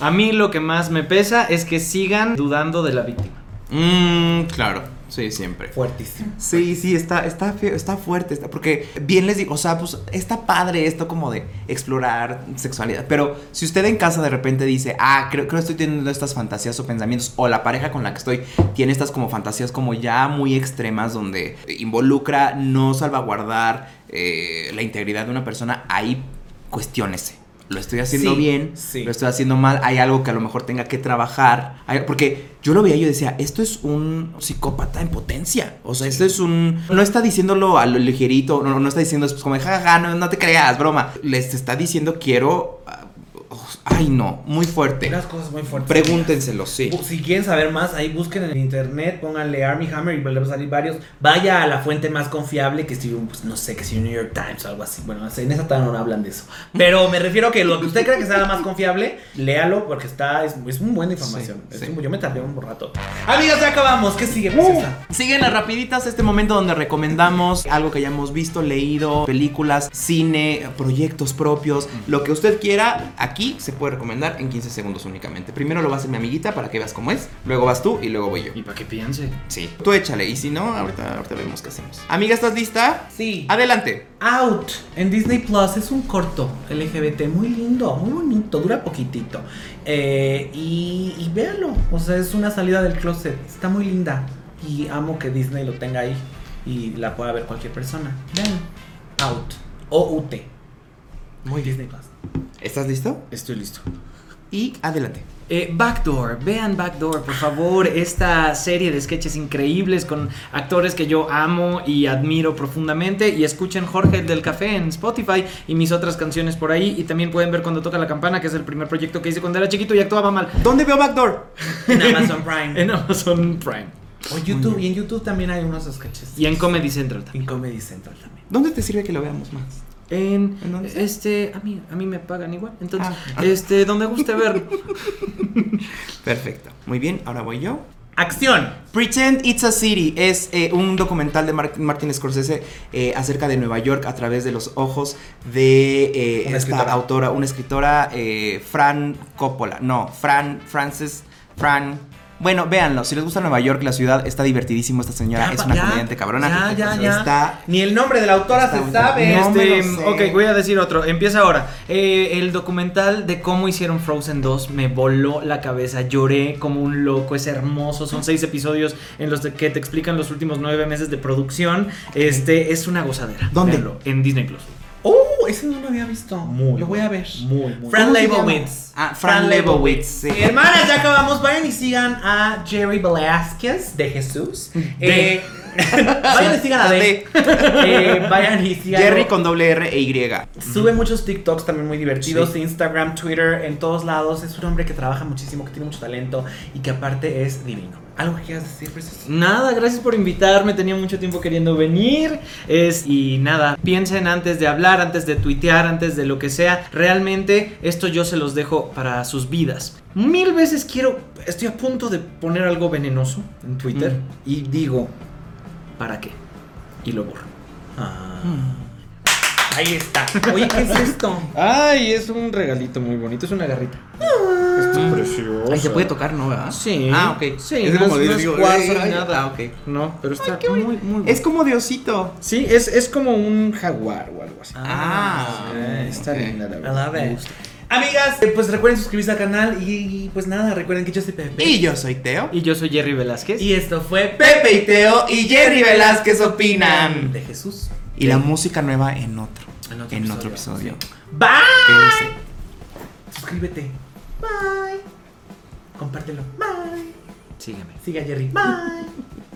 a mí lo que más me pesa es que sigan dudando de la víctima. Mmm, claro, sí, siempre. Fuertísimo. Sí, sí, está, está feo, está fuerte, está, porque bien les digo, o sea, pues está padre esto como de explorar sexualidad, pero si usted en casa de repente dice, ah, creo, que estoy teniendo estas fantasías o pensamientos, o la pareja con la que estoy tiene estas como fantasías como ya muy extremas donde involucra no salvaguardar eh, la integridad de una persona, ahí cuestiónese. Lo estoy haciendo Sí, bien, sí. lo estoy haciendo mal, hay algo que a lo mejor tenga que trabajar. Hay- porque yo lo veía y yo decía, esto es un psicópata en potencia. O sea, esto es un. No está diciéndolo a lo ligerito, no, no está diciendo es como, jajaja, no, no te creas, broma. Les está diciendo, quiero. Ay, no, muy fuerte. Unas cosas muy fuertes. Pregúntenselo, sí. Si quieren saber más, ahí busquen en internet, pónganle Army Hammer y van a salir varios. Vaya a la fuente más confiable que si, pues, no sé, que si New York Times o algo así. Bueno, en esa todavía no hablan de eso. Pero me refiero a que lo que usted cree que sea la más confiable, léalo porque está, es, es muy buena información. Sí, Es sí. un- yo me tardé un rato. Amigas, ya acabamos. ¿Qué sigue? Uh, princesa? siguen las rapiditas este momento donde recomendamos algo que ya hemos visto, leído, películas, cine, proyectos propios, lo que usted quiera, aquí se puede recomendar en 15 segundos únicamente. Primero lo va a hacer mi amiguita para que veas cómo es, luego vas tú y luego voy yo. Y para que piense. Sí, tú échale y si no, ahorita, ahorita vemos qué hacemos. Amiga, ¿estás lista? Sí. Adelante. Out en Disney Plus es un corto LGBT muy lindo, muy bonito, dura poquitito. Eh, y, y véanlo, o sea, es una salida del closet, está muy linda. Y amo que Disney lo tenga ahí y la pueda ver cualquier persona. Vean, Out, O-U-T, Muy Disney Plus. ¿Estás listo? Estoy listo. Y adelante. Eh, Backdoor, vean Backdoor, por favor, esta serie de sketches increíbles con actores que yo amo y admiro profundamente y escuchen Jorge el del Café en Spotify y mis otras canciones por ahí y también pueden ver cuando toca la campana, que es el primer proyecto que hice cuando era chiquito y actuaba mal ¿Dónde veo Backdoor? En Amazon Prime. en Amazon Prime. O YouTube, y en YouTube también hay unos sketches. Y en Comedy Central también. En Comedy Central también. ¿Dónde te sirve que lo veamos más? En, ¿En dónde? este, a mí, a mí me pagan igual. Entonces, Ah. este, donde guste verlo. Perfecto. Muy bien, ahora voy yo. ¡Acción! Pretend It's a City es eh, un documental de Mar- Martin Scorsese eh, acerca de Nueva York a través de los ojos de eh, esta escritora. autora, una escritora, eh, Fran Coppola. No, Fran, Frances, Fran. Bueno, véanlo, si les gusta Nueva York, la ciudad, está divertidísimo esta señora, Ya, es una ya, comediante cabrona. Ya, ya, ya. Está Ni el nombre de la autora Está se sabe. No me Este, lo sé. ok, voy a decir otro. Empieza ahora. Eh, el documental de cómo hicieron Frozen 2 me voló la cabeza. Lloré como un loco. Es hermoso. Son seis episodios en los que te explican los últimos nueve meses de producción. Este es una gozadera. ¿Dónde? Véanlo, en Disney Plus. Ese no lo había visto. Muy Lo voy a ver. Muy, muy. Fran ¿Cómo se Lebowitz. Ah, Fran Lebowitz, sí. Hermanas, ya acabamos. Vayan y sigan a Jerry Velázquez de Jesús. De. Eh, vayan y sigan a D. Eh, vayan y sigan. Jerry con doble R e Y. Sube muchos TikToks también muy divertidos, Sí. Instagram, Twitter, en todos lados. Es un hombre que trabaja muchísimo, que tiene mucho talento y que aparte es divino. ¿Algo que quieras decir? Nada, gracias por invitarme. Tenía mucho tiempo queriendo venir. Es, y nada, piensen antes de hablar, antes de tuitear, antes de lo que sea. Realmente, esto yo se los dejo para sus vidas. Mil veces quiero. Estoy a punto de poner algo venenoso en Twitter. Mm. Y digo, ¿para qué? Y lo borro. Ahí está. Oye, ¿qué es esto? Ay, es un regalito muy bonito. Es una garrita. Esto es precioso. Ay, se puede tocar, ¿no? ¿verdad? Sí. Ah, ok. Sí, Es no como es- no es cuarzo ni nada. ah, ok. No, pero está muy, muy Es como de osito. Sí, es, es como un jaguar o algo así. Ah, Eh, está linda la verdad. me gusta. Amigas, eh, pues recuerden suscribirse al canal y pues nada, recuerden que yo soy Pepe. Y yo soy Teo. Y yo soy Jerry Velázquez. Y esto fue Pepe y Teo y Jerry Velázquez opinan. de Jesús. Y la música nueva en otro. En otro En episodio. otro episodio. Bye. Suscríbete. Bye. Compártelo. Bye. Sígueme. Siga Jerry. Bye.